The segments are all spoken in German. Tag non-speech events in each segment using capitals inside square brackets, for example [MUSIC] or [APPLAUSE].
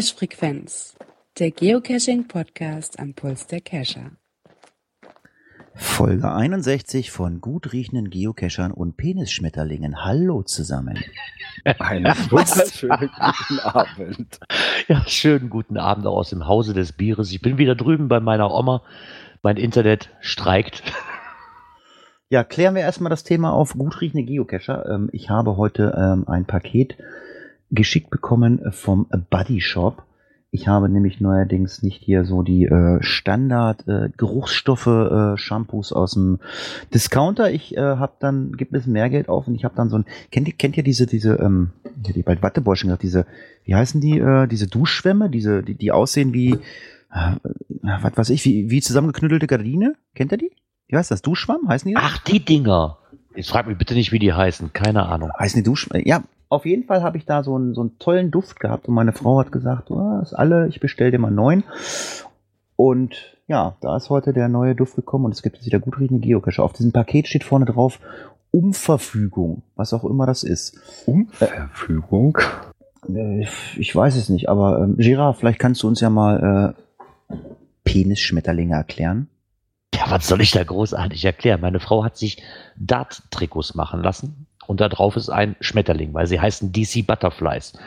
Cache Frequenz, der Geocaching Podcast am Puls der Cacher. Folge 61 von gut riechenden Geocachern und Penisschmetterlingen. Hallo zusammen. Einen wunderschönen [LAUGHS] guten Abend. Ja, schönen guten Abend auch aus dem Hause des Bieres. Ich bin wieder drüben bei meiner Oma. Mein Internet streikt. Ja, klären wir erstmal das Thema auf gut riechende Geocacher. Ähm, ich habe heute ähm, ein Paket geschickt bekommen vom Buddy Shop. Ich habe nämlich neuerdings nicht hier so die äh, Standard äh, Geruchsstoffe äh, Shampoos aus dem Discounter. Ich äh, habe dann gibt ein bisschen mehr Geld auf und ich habe dann so ein kennt ihr kennt ihr diese diese ähm ja, die bald Wattebäuschen gesagt, diese wie heißen die äh, diese Duschschwämme, diese die die aussehen wie äh, was weiß ich, wie wie zusammengeknüttelte Gardine? Kennt ihr die? Wie heißt das? Duschschwamm heißen die? das? Ach, die Dinger. Jetzt frag mich bitte nicht, wie die heißen. Keine Ahnung. Heißen die Duschschwamm? Ja, auf jeden Fall habe ich da so einen, so einen tollen Duft gehabt und meine Frau hat gesagt, oh, ist alle, ich bestell dir mal neun. Und ja, da ist heute der neue Duft gekommen und es gibt jetzt wieder gut riechende Geocache. Auf diesem Paket steht vorne drauf Umverfügung, was auch immer das ist. Umverfügung. Äh, Ich weiß es nicht, aber ähm, Girard, vielleicht kannst du uns ja mal äh, Penisschmetterlinge erklären. Ja, was soll ich da großartig erklären? Meine Frau hat sich Dart-Trikots machen lassen und da drauf ist ein Schmetterling, weil sie heißen DC Butterflies. Und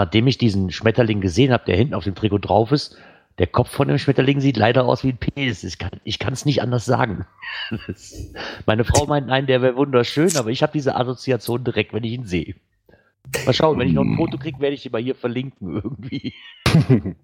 nachdem ich diesen Schmetterling gesehen habe, der hinten auf dem Trikot drauf ist, der Kopf von dem Schmetterling sieht leider aus wie ein Penis. Ich kann es nicht anders sagen. [LAUGHS] Meine Frau meint, nein, der wäre wunderschön, aber ich habe diese Assoziation direkt, wenn ich ihn sehe. Mal schauen, wenn ich noch ein Foto kriege, werde ich ihn mal hier verlinken irgendwie. [LAUGHS]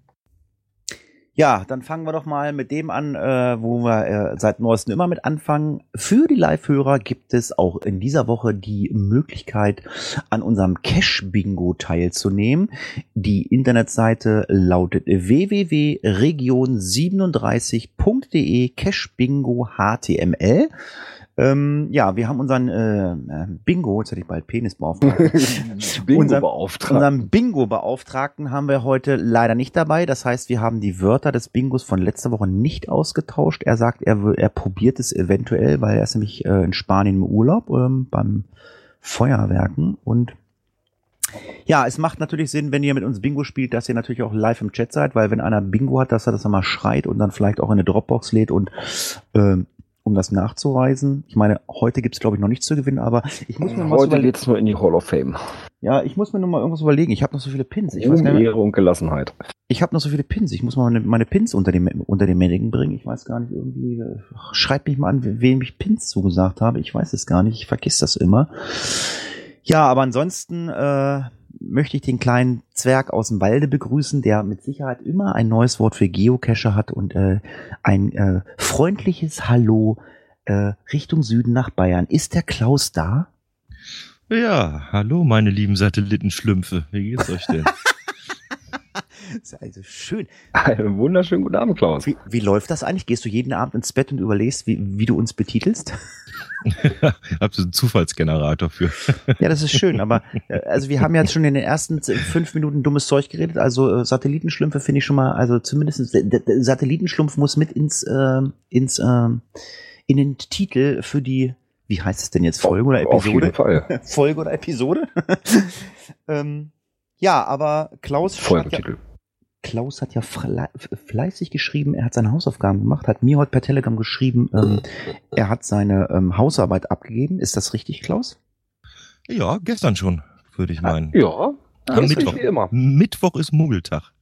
Ja, dann fangen wir doch mal mit dem an, äh, wo wir äh, seit neuestem immer mit anfangen. Für die Live-Hörer gibt es auch in dieser Woche die Möglichkeit, an unserem Cash-Bingo teilzunehmen. Die Internetseite lautet www.region37.de Cash-Bingo HTML. Ähm, ja, wir haben unseren äh, äh, Bingo, jetzt hätte ich bald Penisbeauftragten. [LAUGHS] Unser- beauftragt. Unseren Bingo-Beauftragten haben wir heute leider nicht dabei. Das heißt, wir haben die Wörter des Bingos von letzter Woche nicht ausgetauscht. Er sagt, er, will- er probiert es eventuell, weil er ist nämlich äh, in Spanien im Urlaub ähm, beim Feuerwerken. Und ja, es macht natürlich Sinn, wenn ihr mit uns Bingo spielt, dass ihr natürlich auch live im Chat seid, weil wenn einer Bingo hat, dass er das dann mal schreit und dann vielleicht auch in eine Dropbox lädt und ähm, um das nachzuweisen. Ich meine, heute gibt's glaube ich noch nichts zu gewinnen, aber ich muss mir mal Heute überlegen. geht's nur in die Hall of Fame. Ja, ich muss mir noch mal irgendwas überlegen. Ich habe noch so viele Pins. Ich weiß gar nicht, Ehre und Gelassenheit. ich habe noch so viele Pins. Ich muss mal meine, meine Pins unter dem unter dem Männchen bringen. Ich weiß gar nicht irgendwie. äh, ach, Schreibt mich mal an, we- wem ich Pins zugesagt habe. Ich weiß es gar nicht. Ich vergiss das immer. Ja, aber ansonsten äh, möchte ich den kleinen Zwerg aus dem Walde begrüßen, der mit Sicherheit immer ein neues Wort für Geocache hat und äh, ein äh, freundliches Hallo äh, Richtung Süden nach Bayern. Ist der Klaus da? Ja, hallo meine lieben Satellitenschlümpfe. Wie geht's euch denn? [LAUGHS] [LAUGHS] Ist also schön. Einen wunderschönen guten Abend, Klaus. Wie, wie läuft das eigentlich? Gehst du jeden Abend ins Bett und überlegst, wie, wie du uns betitelst? [LAUGHS] [LAUGHS] Hab so einen Zufallsgenerator für. Ja, das ist schön, aber äh, also wir haben jetzt schon in den ersten fünf Minuten dummes Zeug geredet. Also äh, Satellitenschlümpfe finde ich schon mal, also zumindest Satellitenschlumpf muss mit ins, äh, ins ähm, in den Titel für die, wie heißt es denn jetzt, Folge oder Auf jeden Episode? Fall. Folge oder Episode? ähm, ja, aber Klaus hat ja. Klaus hat ja fle fleißig geschrieben, er hat seine Hausaufgaben gemacht, hat mir heute per Telegram geschrieben, ähm, er hat seine ähm, Hausarbeit abgegeben. Ist das richtig, Klaus? Ja, gestern schon, würde ich meinen. Ja, Am Mittwoch. wie immer. Mittwoch ist Muggeltag.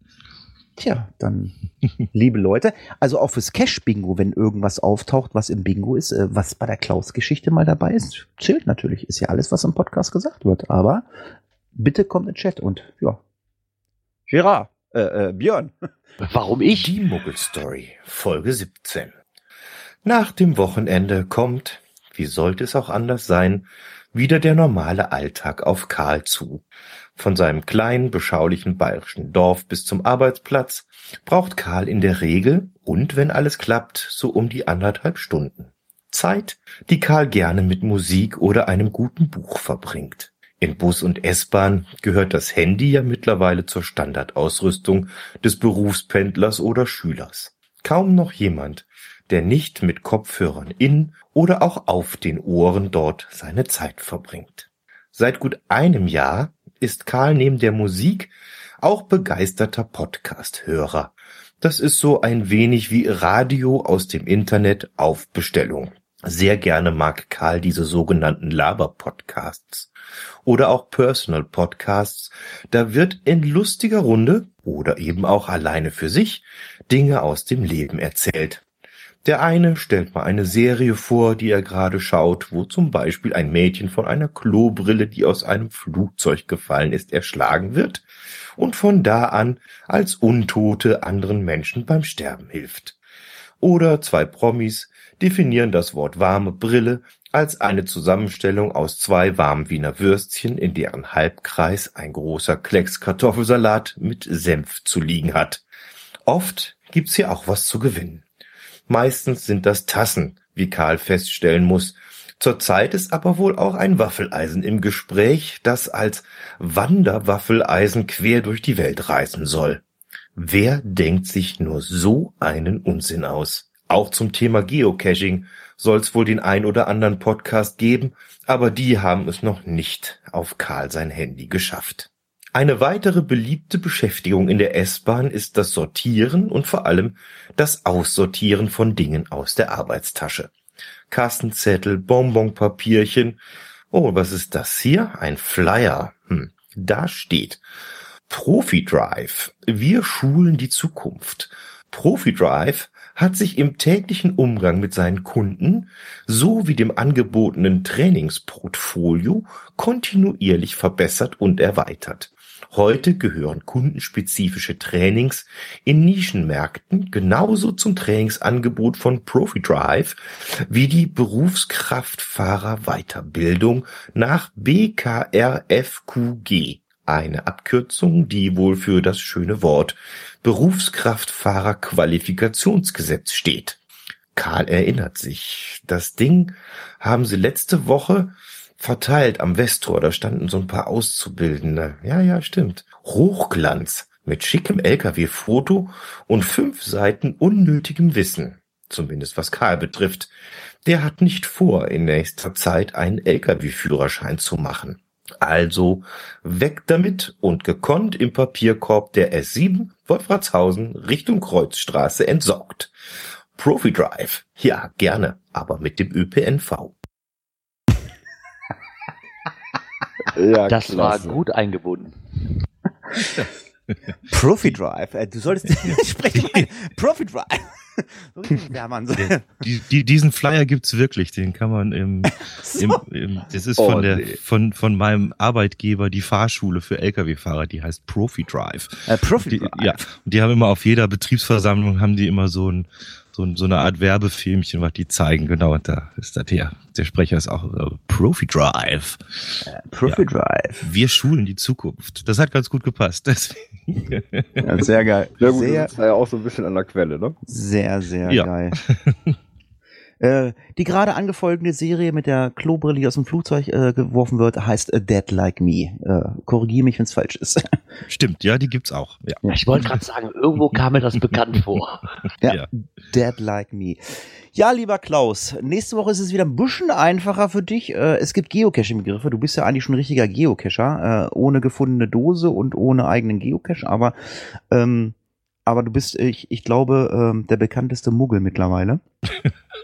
Tja, dann, [LAUGHS] liebe Leute, also auch fürs Cash-Bingo, wenn irgendwas auftaucht, was im Bingo ist, äh, was bei der Klaus-Geschichte mal dabei ist, zählt natürlich. Ist ja alles, was im Podcast gesagt wird. Aber bitte kommt in den Chat und ja. Gerard, äh, äh, Björn. [LAUGHS] Warum ich? Die Muggelstory, Folge 17. Nach dem Wochenende kommt, wie sollte es auch anders sein, wieder der normale Alltag auf Karl zu. Von seinem kleinen, beschaulichen bayerischen Dorf bis zum Arbeitsplatz braucht Karl in der Regel und wenn alles klappt, so um die anderthalb Stunden. Zeit, die Karl gerne mit Musik oder einem guten Buch verbringt. In Bus und S-Bahn gehört das Handy ja mittlerweile zur Standardausrüstung des Berufspendlers oder Schülers. Kaum noch jemand, der nicht mit Kopfhörern in oder auch auf den Ohren dort seine Zeit verbringt. Seit gut einem Jahr ist Karl neben der Musik auch begeisterter Podcast-Hörer. Das ist so ein wenig wie Radio aus dem Internet auf Bestellung. Sehr gerne mag Karl diese sogenannten Laber-Podcasts oder auch Personal Podcasts. Da wird in lustiger Runde oder eben auch alleine für sich Dinge aus dem Leben erzählt. Der eine stellt mal eine Serie vor, die er gerade schaut, wo zum Beispiel ein Mädchen von einer Klobrille, die aus einem Flugzeug gefallen ist, erschlagen wird und von da an als Untote anderen Menschen beim Sterben hilft. Oder zwei Promis definieren das Wort warme Brille als eine Zusammenstellung aus zwei warmen Wiener Würstchen, in deren Halbkreis ein großer Klecks Kartoffelsalat mit Senf zu liegen hat. Oft gibt's hier auch was zu gewinnen. Meistens sind das Tassen, wie Karl feststellen muss. Zurzeit ist aber wohl auch ein Waffeleisen im Gespräch, das als Wanderwaffeleisen quer durch die Welt reisen soll. Wer denkt sich nur so einen Unsinn aus? Auch zum Thema Geocaching soll's wohl den ein oder anderen Podcast geben, aber die haben es noch nicht auf Karl sein Handy geschafft. Eine weitere beliebte Beschäftigung in der S-Bahn ist das Sortieren und vor allem das Aussortieren von Dingen aus der Arbeitstasche. Kassenzettel, Bonbonpapierchen. Oh, was ist das hier? Ein Flyer. Hm, da steht Profi Drive. Wir schulen die Zukunft. Profi Drive hat sich im täglichen Umgang mit seinen Kunden sowie dem angebotenen Trainingsportfolio kontinuierlich verbessert und erweitert. Heute gehören kundenspezifische Trainings in Nischenmärkten genauso zum Trainingsangebot von ProfiDrive wie die Berufskraftfahrer-Weiterbildung nach BKRFQG, eine Abkürzung, die wohl für das schöne Wort Berufskraftfahrer-Qualifikationsgesetz steht. Karl erinnert sich, das Ding haben sie letzte Woche verteilt am Westtor. Da standen so ein paar Auszubildende. Ja, ja, stimmt. Hochglanz mit schickem LKW-Foto und fünf Seiten unnötigem Wissen. Zumindest was Karl betrifft. Der hat nicht vor, in nächster Zeit einen LKW-Führerschein zu machen. Also weg damit und gekonnt im Papierkorb der S7 Wolfratshausen Richtung Kreuzstraße entsorgt. Profi Drive. Ja, gerne, aber mit dem ÖPNV. [LAUGHS] Ja, Das klasse. war gut eingebunden. [LAUGHS] Profi Drive. Äh, du solltest [LAUGHS] sprechen. mal. Profi Drive. [LAUGHS] So richtig Wehrmann. So. Die, die, diesen Flyer gibt's wirklich, den kann man im, [LAUGHS] im, im das ist Oh, von der nee. von von meinem Arbeitgeber die Fahrschule für Lkw-Fahrer, die heißt Profi Drive. Äh, Profi Die, Drive. ja, und die haben immer auf jeder Betriebsversammlung haben die immer so ein so, so eine Art Werbefilmchen, was die zeigen. Genau, und da ist das hier. Der Sprecher ist auch äh, Profi Drive. Profi Drive. Wir schulen die Zukunft. Das hat ganz gut gepasst. Deswegen. [LAUGHS] Ja, sehr geil. Ja gut, sehr, du sitzt da ja auch so ein bisschen an der Quelle, ne? sehr, sehr Ja. geil. [LAUGHS] Äh, die gerade angefolgene Serie mit der Klobrille, die aus dem Flugzeug äh, geworfen wird, heißt A Dead Like Me. Äh, Korrigiere mich, wenn es falsch ist. [LAUGHS] Stimmt, ja, die gibt's auch. Ja. Ich wollte gerade sagen, irgendwo kam mir das bekannt vor. [LAUGHS] Ja, Ja. Dead Like Me. Ja, lieber Klaus, nächste Woche ist es wieder ein bisschen einfacher für dich. Äh, Es gibt Geocaching-Begriffe. Du bist ja eigentlich schon ein richtiger Geocacher, äh, ohne gefundene Dose und ohne eigenen Geocache, aber, ähm, aber du bist, ich, ich glaube, ähm, der bekannteste Muggel mittlerweile. [LAUGHS]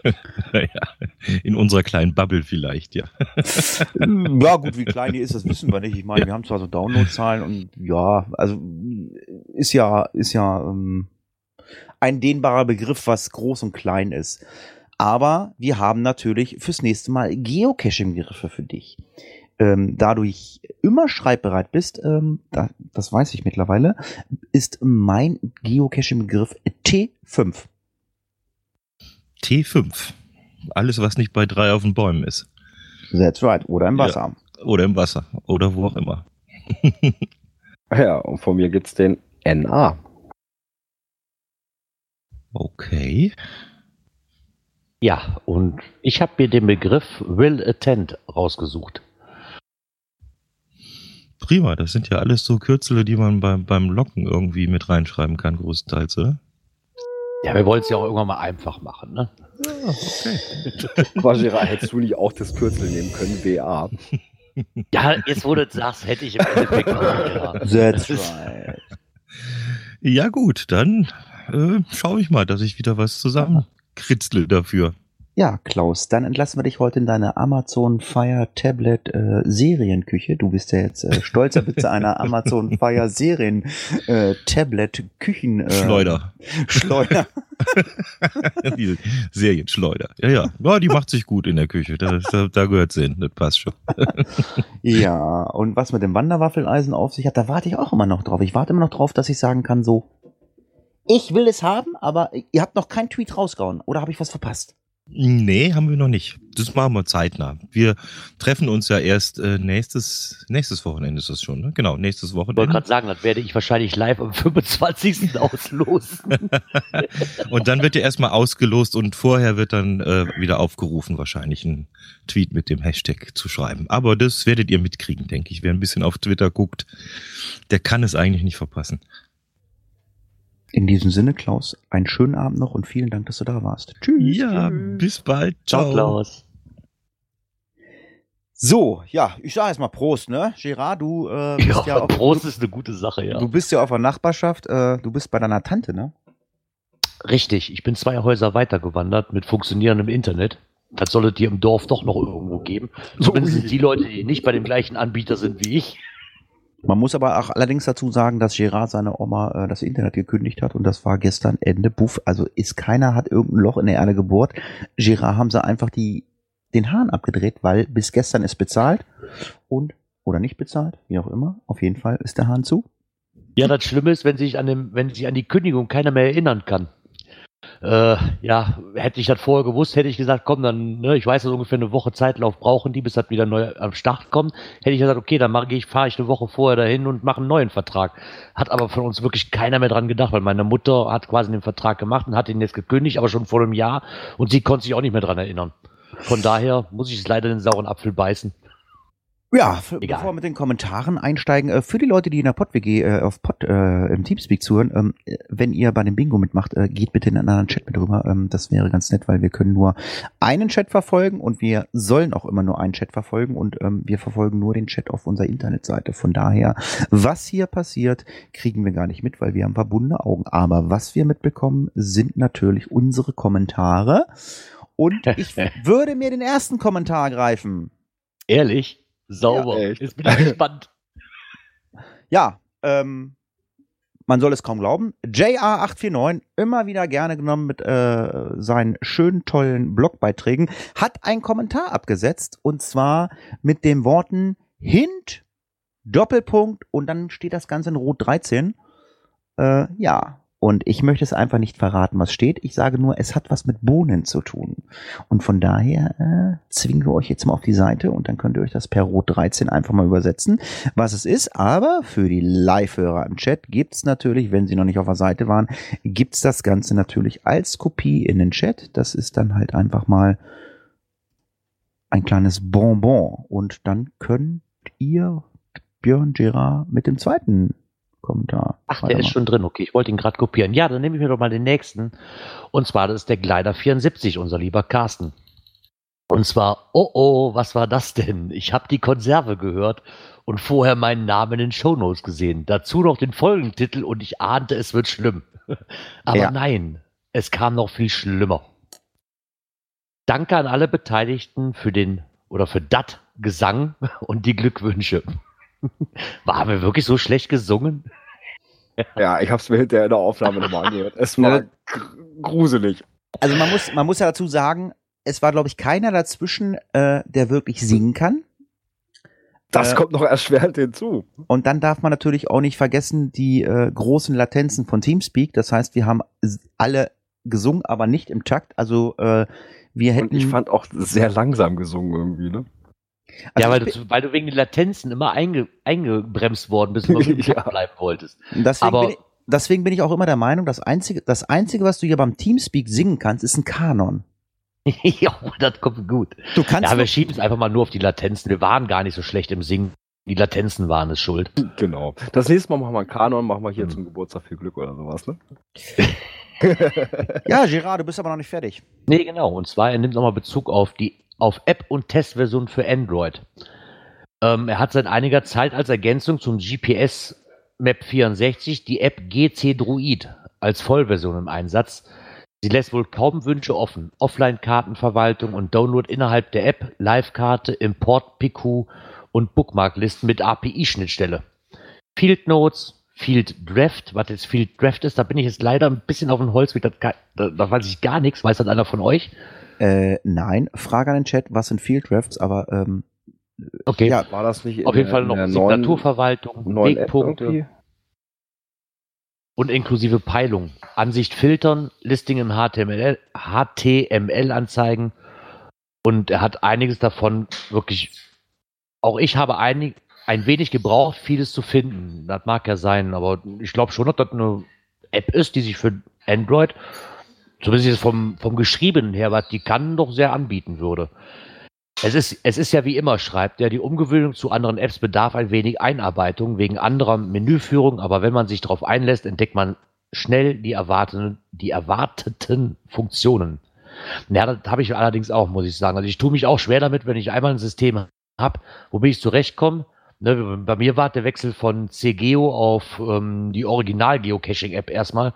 [LAUGHS] ja. In unserer kleinen Bubble vielleicht, ja. [LAUGHS] ja, gut, wie klein die ist, das wissen wir nicht. Ich meine, wir haben zwar so Downloadzahlen und ja, also ist ja, ist ja ähm, ein dehnbarer Begriff, was groß und klein ist. Aber wir haben natürlich fürs nächste Mal Geocaching-Begriffe für dich. Ähm, da du immer schreibbereit bist, ähm, da, das weiß ich mittlerweile, ist mein Geocaching-Begriff T5. T5. Alles, was nicht bei drei auf den Bäumen ist. That's right. Oder im Ja. Wasser. Oder im Wasser. Oder wo auch immer. [LAUGHS] Ja, und von mir gibt's den NA. Okay. Ja, und ich habe mir den Begriff Will Attend rausgesucht. Prima, das sind ja alles so Kürzel, die man beim, beim Locken irgendwie mit reinschreiben kann, großteils, oder? Ja, wir wollen es ja auch irgendwann mal einfach machen, ne? Ja, okay. [LAUGHS] Vajira, hättest du nicht auch das Kürzel nehmen können, WA? Ja, jetzt wo du das sagst, hätte ich im Endeffekt auch, ja. That's Das ist- right. Ja gut, dann äh, schaue ich mal, dass ich wieder was zusammenkritzle dafür. Ja, Klaus, dann entlassen wir dich heute in deine Amazon Fire Tablet äh, Serienküche. Du bist ja jetzt äh, stolzer Besitzer einer [LAUGHS] Amazon Fire Serien äh, Tablet Küchen äh, Schleuder. Schleuder. [LAUGHS] die Serienschleuder. Ja, ja. Ja, die macht sich gut in der Küche. Da, da, da gehört sie hin. Das passt schon. [LAUGHS] ja, und was mit dem Wanderwaffeleisen auf sich hat, da warte ich auch immer noch drauf. Ich warte immer noch drauf, dass ich sagen kann so, ich will es haben, aber ihr habt noch keinen Tweet rausgehauen. Oder habe ich was verpasst? Nee, haben wir noch nicht. Das machen wir zeitnah. Wir treffen uns ja erst äh, nächstes, nächstes Wochenende ist das schon, ne? Genau, nächstes Ich wollte Wochenende. gerade sagen, das werde ich wahrscheinlich live am [LAUGHS] 25. [LAUGHS] auslosen. Und dann wird ja erstmal ausgelost und vorher wird dann äh, wieder aufgerufen, wahrscheinlich einen Tweet mit dem Hashtag zu schreiben. Aber das werdet ihr mitkriegen, denke ich. Wer ein bisschen auf Twitter guckt, der kann es eigentlich nicht verpassen. In diesem Sinne, Klaus, einen schönen Abend noch und vielen Dank, dass du da warst. Tschüss. Ja, bis bald. Ciao, Ciao. Klaus. So, ja, ich sage erstmal Prost, ne? Gerard, du äh, [LAUGHS] bist ja, Ja, auf, Prost ist eine gute Sache, ja. du bist ja auf der Nachbarschaft, äh, du bist bei deiner Tante, ne? Richtig, ich bin zwei Häuser weitergewandert mit funktionierendem Internet. Das soll es hier im Dorf doch noch irgendwo geben. [LAUGHS] Zumindest die Leute, die nicht bei dem gleichen Anbieter sind wie ich. Man muss aber auch allerdings dazu sagen, dass Gerard seine Oma äh, das Internet gekündigt hat und das war gestern Ende Buff. Also ist keiner hat irgendein Loch in der Erde gebohrt. Gerard haben sie einfach die, den Hahn abgedreht, weil bis gestern ist bezahlt und oder nicht bezahlt, wie auch immer. Auf jeden Fall ist der Hahn zu. Ja, das Schlimme ist, wenn sich an dem, wenn sich an die Kündigung keiner mehr erinnern kann. Äh, ja, hätte ich das vorher gewusst, hätte ich gesagt, komm, dann, ne, ich weiß, dass ungefähr eine Woche Zeitlauf brauchen die, bis das wieder neu am Start kommt. Hätte ich gesagt, okay, dann ich, fahre ich eine Woche vorher dahin und mache einen neuen Vertrag. Hat aber von uns wirklich keiner mehr dran gedacht, weil meine Mutter hat quasi den Vertrag gemacht und hat ihn jetzt gekündigt, aber schon vor einem Jahr und sie konnte sich auch nicht mehr dran erinnern. Von daher muss ich es leider den sauren Apfel beißen. Ja, für, Egal. bevor wir mit den Kommentaren einsteigen, äh, für die Leute, die in der PodWG äh, auf Pod äh, im Teamspeak zuhören, ähm, äh, wenn ihr bei dem Bingo mitmacht, äh, geht bitte in einen anderen Chat mit rüber. Ähm, das wäre ganz nett, weil wir können nur einen Chat verfolgen und wir sollen auch immer nur einen Chat verfolgen und ähm, wir verfolgen nur den Chat auf unserer Internetseite. Von daher, was hier passiert, kriegen wir gar nicht mit, weil wir haben verbundene Augen. Aber was wir mitbekommen, sind natürlich unsere Kommentare. Und ich [LAUGHS] würde mir den ersten Kommentar greifen. Ehrlich? Sauber. Ja. Jetzt bin ich [LAUGHS] gespannt. Ja, ähm, man soll es kaum glauben. JR849, immer wieder gerne genommen mit äh, seinen schönen, tollen Blogbeiträgen, hat einen Kommentar abgesetzt und zwar mit den Worten Hint, Doppelpunkt und dann steht das Ganze in Rot 13. Äh, ja, und ich möchte es einfach nicht verraten, was steht. Ich sage nur, es hat was mit Bohnen zu tun. Und von daher äh, zwingen wir euch jetzt mal auf die Seite und dann könnt ihr euch das per Rot 13 einfach mal übersetzen, was es ist. Aber für die Live-Hörer im Chat gibt's natürlich, wenn sie noch nicht auf der Seite waren, gibt's das Ganze natürlich als Kopie in den Chat. Das ist dann halt einfach mal ein kleines Bonbon. Und dann könnt ihr Björn Gerard mit dem zweiten Kommentar. Ach, der ist schon drin. Okay, ich wollte ihn gerade kopieren. Ja, dann nehme ich mir doch mal den nächsten. Und zwar, das ist der Gleiter 74, unser lieber Carsten. Und zwar, oh oh, was war das denn? Ich habe die Konserve gehört und vorher meinen Namen in den Shownotes gesehen. Dazu noch den Folgentitel und ich ahnte, es wird schlimm. [LAUGHS] Aber Ja. nein, es kam noch viel schlimmer. Danke an alle Beteiligten für den oder für dat Gesang [LAUGHS] und die Glückwünsche. War mir wirklich so schlecht gesungen? Ja, ich hab's mir hinterher in der Aufnahme nochmal [LAUGHS] angehört. Es war gr- gruselig. Also man muss, man muss ja dazu sagen, es war, glaube ich, keiner dazwischen, äh, der wirklich singen kann. Das Äh, kommt noch erschwerend hinzu. Und dann darf man natürlich auch nicht vergessen die äh, großen Latenzen von Teamspeak. Das heißt, wir haben alle gesungen, aber nicht im Takt. Also äh, wir hätten. Und ich fand auch sehr langsam gesungen irgendwie, ne? Also ja, weil du, weil du wegen den Latenzen immer einge, eingebremst worden bist und immer [LAUGHS] im Ja. Bleiben wolltest. deswegen, aber- bin ich, deswegen bin ich auch immer der Meinung, das einzige, das einzige, was du hier beim Teamspeak singen kannst, ist ein Kanon. [LAUGHS] ja, das kommt gut. Du kannst Ja, wir schieben es einfach mal nur auf die Latenzen. Wir waren gar nicht so schlecht im Singen. Die Latenzen waren es schuld. Genau. Das nächste Mal machen wir einen Kanon, machen wir hier zum Geburtstag viel Glück oder sowas, ne? [LAUGHS] ja, Gerard, du bist aber noch nicht fertig. Nee, genau. Und zwar, er nimmt nochmal Bezug auf die auf App- und Testversion für Android. Ähm, er hat seit einiger Zeit als Ergänzung zum GPS Map 64 die App GC Druid als Vollversion im Einsatz. Sie lässt wohl kaum Wünsche offen. Offline-Kartenverwaltung und Download innerhalb der App, Live-Karte, Import, PQ und Bookmarklisten mit API-Schnittstelle. Field Notes, Field Draft, was jetzt Field Draft ist, da bin ich jetzt leider ein bisschen auf dem Holz, da, da, da weiß ich gar nichts. Weiß das einer von euch? Äh, nein, Frage an den Chat, was sind Field Drafts, aber ähm, Okay, ja, War das nicht in auf jeden Fall noch Signaturverwaltung, Wegpunkte. und inklusive Peilung. Ansicht filtern, Listing im HTML, HTML anzeigen. Und er hat einiges davon wirklich, auch ich habe einig, ein wenig gebraucht, vieles zu finden. Das mag ja sein, aber ich glaube schon, dass das eine App ist, die sich für Android, zumindest vom, vom Geschriebenen her, was die kann, doch sehr anbieten würde. Es ist, es ist ja wie immer, schreibt er, die Umgewöhnung zu anderen Apps bedarf ein wenig Einarbeitung wegen anderer Menüführung, aber wenn man sich darauf einlässt, entdeckt man schnell die erwarteten, die erwarteten Funktionen. Ja, das habe ich allerdings auch, muss ich sagen. Also ich tue mich auch schwer damit, wenn ich einmal ein System habe, womit ich zurechtkomme. Ne, bei mir war der Wechsel von CGeo auf ähm, die Original-Geocaching-App erstmal.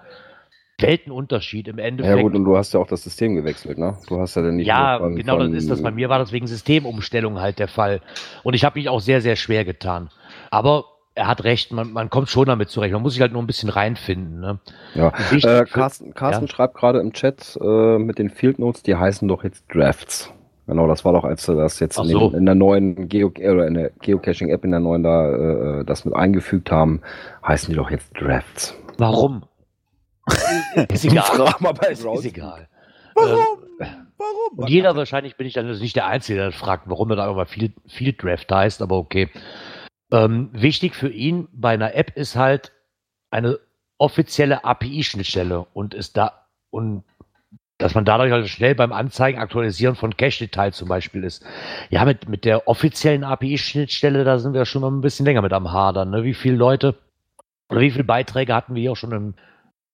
Weltenunterschied im Endeffekt. Ja gut, und du hast ja auch das System gewechselt, ne? Du hast ja dann nicht Ja, von- genau, das ist das. Bei mir war das wegen Systemumstellung halt der Fall. Und ich habe mich auch sehr, sehr schwer getan. Aber er hat recht, man, man kommt schon damit zurecht. Man muss sich halt nur ein bisschen reinfinden. Ne? Ja. Äh, Carsten, Carsten Ja. schreibt gerade im Chat äh, mit den Field Notes, die heißen doch jetzt Drafts. Genau, das war doch, als sie das jetzt in, so. den, in der neuen Geo oder in der Geocaching-App in der neuen da äh, das mit eingefügt haben, heißen die doch jetzt Drafts. Warum? Ist egal. Frag mal bei ist, ist egal. Warum? Ähm, Warum? und jeder wahrscheinlich bin ich dann also nicht der Einzige, der fragt, warum er da immer Field, Field Draft heißt, aber okay. Ähm, wichtig für ihn bei einer App ist halt eine offizielle API-Schnittstelle und ist da und dass man dadurch halt schnell beim Anzeigen, Aktualisieren von Cache-Details zum Beispiel ist. Ja, mit, mit der offiziellen API-Schnittstelle, da sind wir schon noch ein bisschen länger mit am Hadern. Ne? Wie viele Leute oder wie viele Beiträge hatten wir hier auch schon im,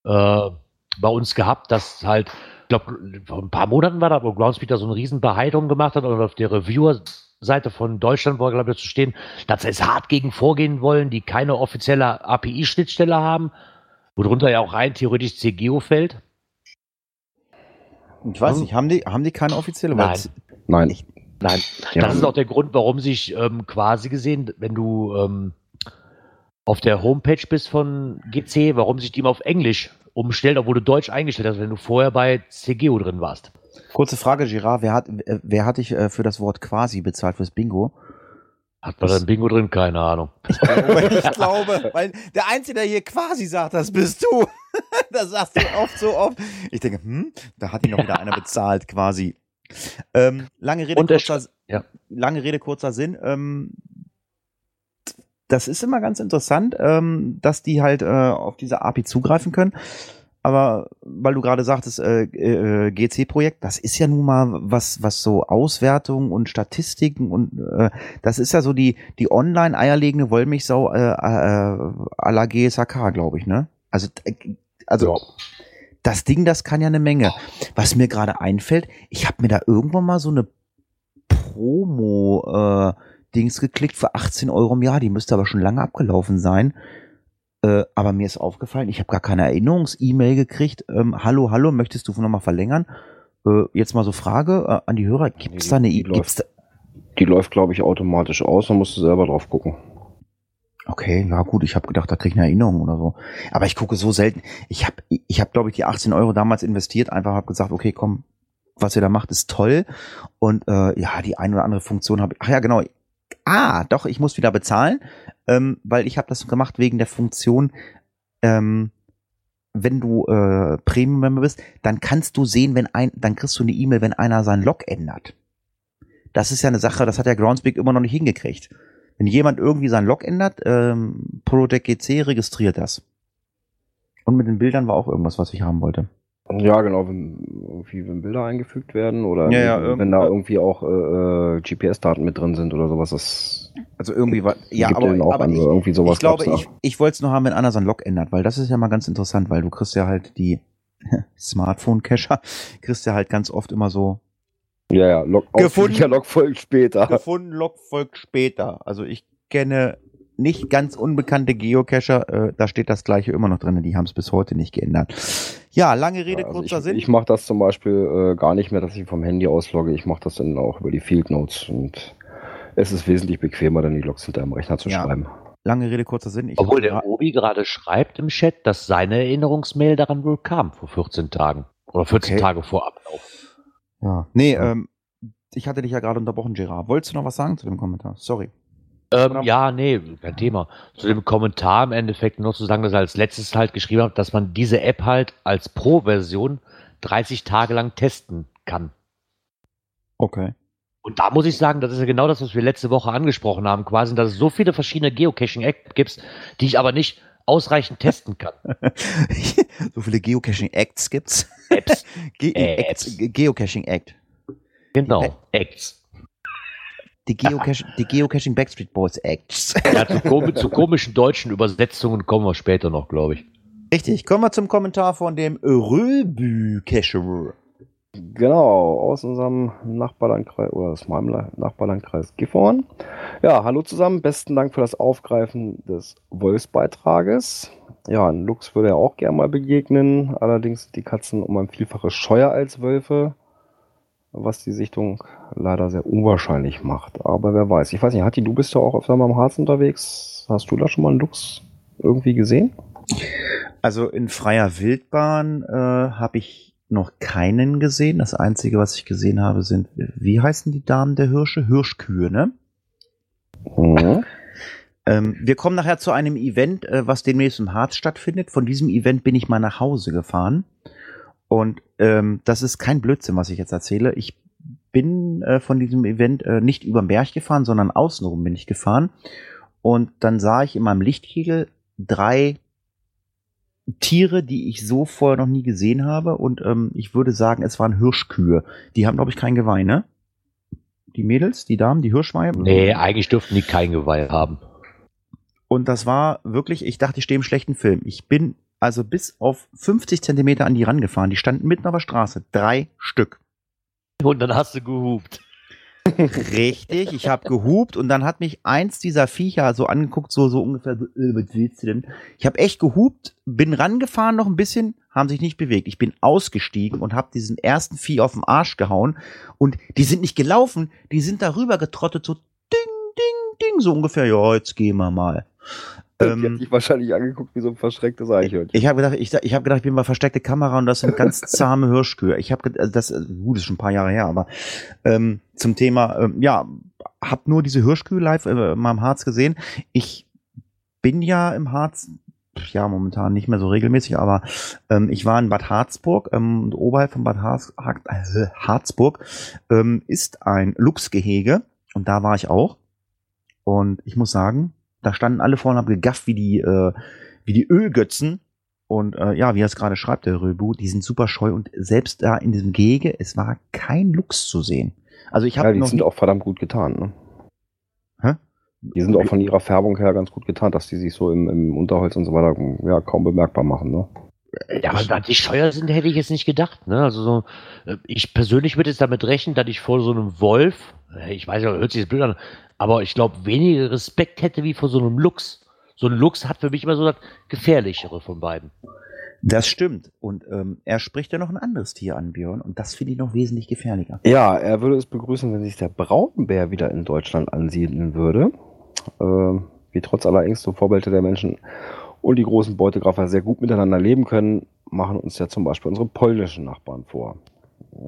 äh, bei uns gehabt, dass halt, ich glaube, vor ein paar Monaten war da, wo Groundspeed so eine riesen Beheiterung gemacht hat und auf der Reviewer-Seite von Deutschland war, glaube ich, zu stehen, dass sie es hart gegen vorgehen wollen, die keine offizielle API-Schnittstelle haben, worunter ja auch rein theoretisch CGO fällt. Ich weiß nicht, haben die, haben die keine offizielle? Nein. Nein. Ich- Nein, Ja. das ist auch der Grund, warum sich ähm, quasi gesehen, wenn du ähm, auf der Homepage bist von GC, warum sich die immer auf Englisch umstellt, obwohl du Deutsch eingestellt hast, wenn du vorher bei CGO drin warst. Kurze Frage, Girard, wer hat, äh, wer hat dich äh, für das Wort quasi bezahlt fürs Bingo? Hat man da ein Bingo drin? Keine Ahnung. [LAUGHS] ich glaube, weil der Einzige, der hier quasi sagt, das bist du. [LAUGHS] das sagst du oft so oft. Ich denke, hm, da hat ihn noch wieder [LAUGHS] einer bezahlt, quasi. Ähm, lange Rede, kurzer, ja. lange Rede, kurzer Sinn. Ähm, das ist immer ganz interessant, ähm, dass die halt äh, auf diese API zugreifen können. Aber weil du gerade sagtest, äh, äh, GC-Projekt, das ist ja nun mal was, was so Auswertungen und Statistiken und äh, das ist ja so die, die online eierlegende Wollmilchsau äh, äh, à la GSAK, glaube ich, ne? Also, äh, also das Ding, das kann ja eine Menge. Was mir gerade einfällt, ich habe mir da irgendwann mal so eine Promo äh, Dings geklickt für 18 Euro im Jahr. Die müsste aber schon lange abgelaufen sein. Äh, aber mir ist aufgefallen, ich habe gar keine Erinnerungs-E-Mail gekriegt. Ähm, hallo, hallo, möchtest du nochmal verlängern? Äh, jetzt mal so Frage äh, an die Hörer. Gibt es Nee, da eine die E- da, Die läuft, glaube ich, automatisch aus, dann musst du selber drauf gucken. Okay, ja gut, ich habe gedacht, da krieg ich eine Erinnerung oder so. Aber ich gucke so selten. Ich habe, ich hab, glaube ich, die 18 Euro damals investiert, einfach habe gesagt, okay, komm, was ihr da macht, ist toll. Und äh, ja, die ein oder andere Funktion habe ich. Ach ja, genau. Ah, doch, ich muss wieder bezahlen, ähm, weil ich habe das gemacht wegen der Funktion, ähm, wenn du äh, Premium-Member bist, dann kannst du sehen, wenn ein, dann kriegst du eine E-Mail, wenn einer seinen Log ändert. Das ist ja eine Sache, das hat der Groundspeak immer noch nicht hingekriegt. Wenn jemand irgendwie seinen Log ändert, ähm, Project GC registriert das. Und mit den Bildern war auch irgendwas, was ich haben wollte. Ja, genau, wenn, irgendwie, wenn Bilder eingefügt werden oder Ja, ja, wenn da irgendwie auch äh, äh, GPS-Daten mit drin sind oder sowas, das Also irgendwie war, ja, gibt aber, aber ich, irgendwie sowas ich glaube, ich, ich wollte es nur haben, wenn einer seinen Log ändert, weil das ist ja mal ganz interessant, weil du kriegst ja halt die [LAUGHS] Smartphone-Cacher, kriegst ja halt ganz oft immer so Ja, ja, Log, Gefunden. Log folgt später. Gefunden, Log folgt später. Also ich kenne nicht ganz unbekannte Geocacher, äh, da steht das gleiche immer noch drin, die haben es bis heute nicht geändert. Ja, lange Rede, Ja, also kurzer ich, Sinn. Ich mache das zum Beispiel äh, gar nicht mehr, dass ich vom Handy auslogge. Ich mache das dann auch über die Field Notes und es ist wesentlich bequemer, dann die Logs hinter dem Rechner zu Ja. schreiben. lange Rede, kurzer Sinn. Ich Obwohl der Obi gerade schreibt im Chat, dass seine Erinnerungsmail daran wohl kam vor 14 Tagen. Oder 14 Okay. Tage vor Ablauf. ja. Nee, ähm, ich hatte dich ja gerade unterbrochen, Gerard. Wolltest du noch was sagen zu dem Kommentar? Sorry. Ähm, ja, nee, kein Thema. Zu dem Kommentar im Endeffekt nur zu sagen, dass er als letztes halt geschrieben hat, dass man diese App halt als Pro-Version 30 Tage lang testen kann. Okay. Und da muss ich sagen, das ist ja genau das, was wir letzte Woche angesprochen haben, quasi, dass es so viele verschiedene Geocaching-Apps gibt, die ich aber nicht ausreichend testen kann. [LAUGHS] so viele Geocaching-Acts gibt's. Apps, [LAUGHS] Ge Apps. Ge- Geocaching-Act. genau, Acts. Die, Geocache, die Geocaching Backstreet Boys Acts. Ja, zu, komi zu komischen deutschen Übersetzungen kommen wir später noch, glaube ich. Richtig, kommen wir zum Kommentar von dem Röbü-Cacher. Genau, aus unserem Nachbarlandkreis oder aus meinem La- Nachbarlandkreis Gifhorn. Ja, hallo zusammen, besten Dank für das Aufgreifen des Wolfsbeitrages. Ja, ein Luchs würde er auch gerne mal begegnen, allerdings sind die Katzen um ein Vielfaches scheuer als Wölfe, was die Sichtung leider sehr unwahrscheinlich macht. Aber wer weiß, ich weiß nicht, Hatti, du bist ja auch öfter mal am Harz unterwegs. Hast du da schon mal einen Luchs irgendwie gesehen? Also in freier Wildbahn äh, habe ich noch keinen gesehen. Das Einzige, was ich gesehen habe, sind, wie heißen die Damen der Hirsche? Hirschkühe, ne? Mhm. Ähm, wir kommen nachher zu einem Event, äh, was demnächst im Harz stattfindet. Von diesem Event bin ich mal nach Hause gefahren. Und ähm, das ist kein Blödsinn, was ich jetzt erzähle. Ich bin äh, von diesem Event äh, nicht über den Berg gefahren, sondern außenrum bin ich gefahren. Und dann sah ich in meinem Lichtkegel drei Tiere, die ich so vorher noch nie gesehen habe. Und ähm, ich würde sagen, es waren Hirschkühe. Die haben, glaube ich, kein Geweih, ne? Die Mädels, die Damen, die Hirschweihe? Nee, eigentlich dürften die kein Geweih haben. Und das war wirklich, ich dachte, ich stehe im schlechten Film. Ich bin also bis auf 50 Zentimeter an die rangefahren. Die standen mitten auf der Straße. Drei Stück. Und dann hast du gehupt. [LAUGHS] Richtig, ich habe gehupt und dann hat mich eins dieser Viecher so angeguckt, so, so ungefähr, so, äh, was willst du denn? Ich habe echt gehupt, bin rangefahren noch ein bisschen, haben sich nicht bewegt. Ich bin ausgestiegen und habe diesen ersten Vieh auf den Arsch gehauen und die sind nicht gelaufen, die sind darüber getrottet, so ding, ding, ding, so ungefähr, ja, jetzt gehen wir mal. [LAUGHS] die Ähm, hat dich wahrscheinlich angeguckt wie so ein verschrecktes Eichhörnchen. Ich habe gedacht, ich, ich habe gedacht, ich bin mal versteckte Kamera und das sind ganz [LAUGHS] zahme Hirschkühe. Ich habe also das äh, gut, das ist schon ein paar Jahre her, aber ähm, zum Thema ähm, ja, habe nur diese Hirschkühe live äh, mal im Harz gesehen. Ich bin ja im Harz ja momentan nicht mehr so regelmäßig, aber ähm, ich war in Bad Harzburg ähm, und oberhalb von Bad Harz, Har- äh, Harzburg ähm, ist ein Luchsgehege und da war ich auch und ich muss sagen, da standen alle vorne und haben gegafft wie die äh, wie die Ölgötzen. Und äh, ja, wie er es gerade schreibt, der Röbu, die sind super scheu und selbst da in diesem Gehege, es war kein Luchs zu sehen. Also ich Ja, habe die noch sind auch verdammt gut getan. Ne? Hä? Die sind auch von ihrer Färbung her ganz gut getan, dass die sich so im, im Unterholz und so weiter ja, kaum bemerkbar machen. Ne? Ja, aber dass die scheuer sind, hätte ich jetzt nicht gedacht. Ne? Also so, äh, ich persönlich würde jetzt damit rechnen, dass ich vor so einem Wolf, äh, ich weiß ja, hört sich das blöd an, aber ich glaube, weniger Respekt hätte wie vor so einem Luchs. So ein Luchs hat für mich immer so das Gefährlichere von beiden. das stimmt. Und ähm, er spricht ja noch ein anderes Tier an, Björn, und das finde ich noch wesentlich gefährlicher. Ja, er würde es begrüßen, wenn sich der Braunbär wieder in Deutschland ansiedeln würde. Ähm, wie trotz aller Ängste und Vorbehalte der Menschen und die großen Beutegraffer sehr gut miteinander leben können, machen uns ja zum Beispiel unsere polnischen Nachbarn vor.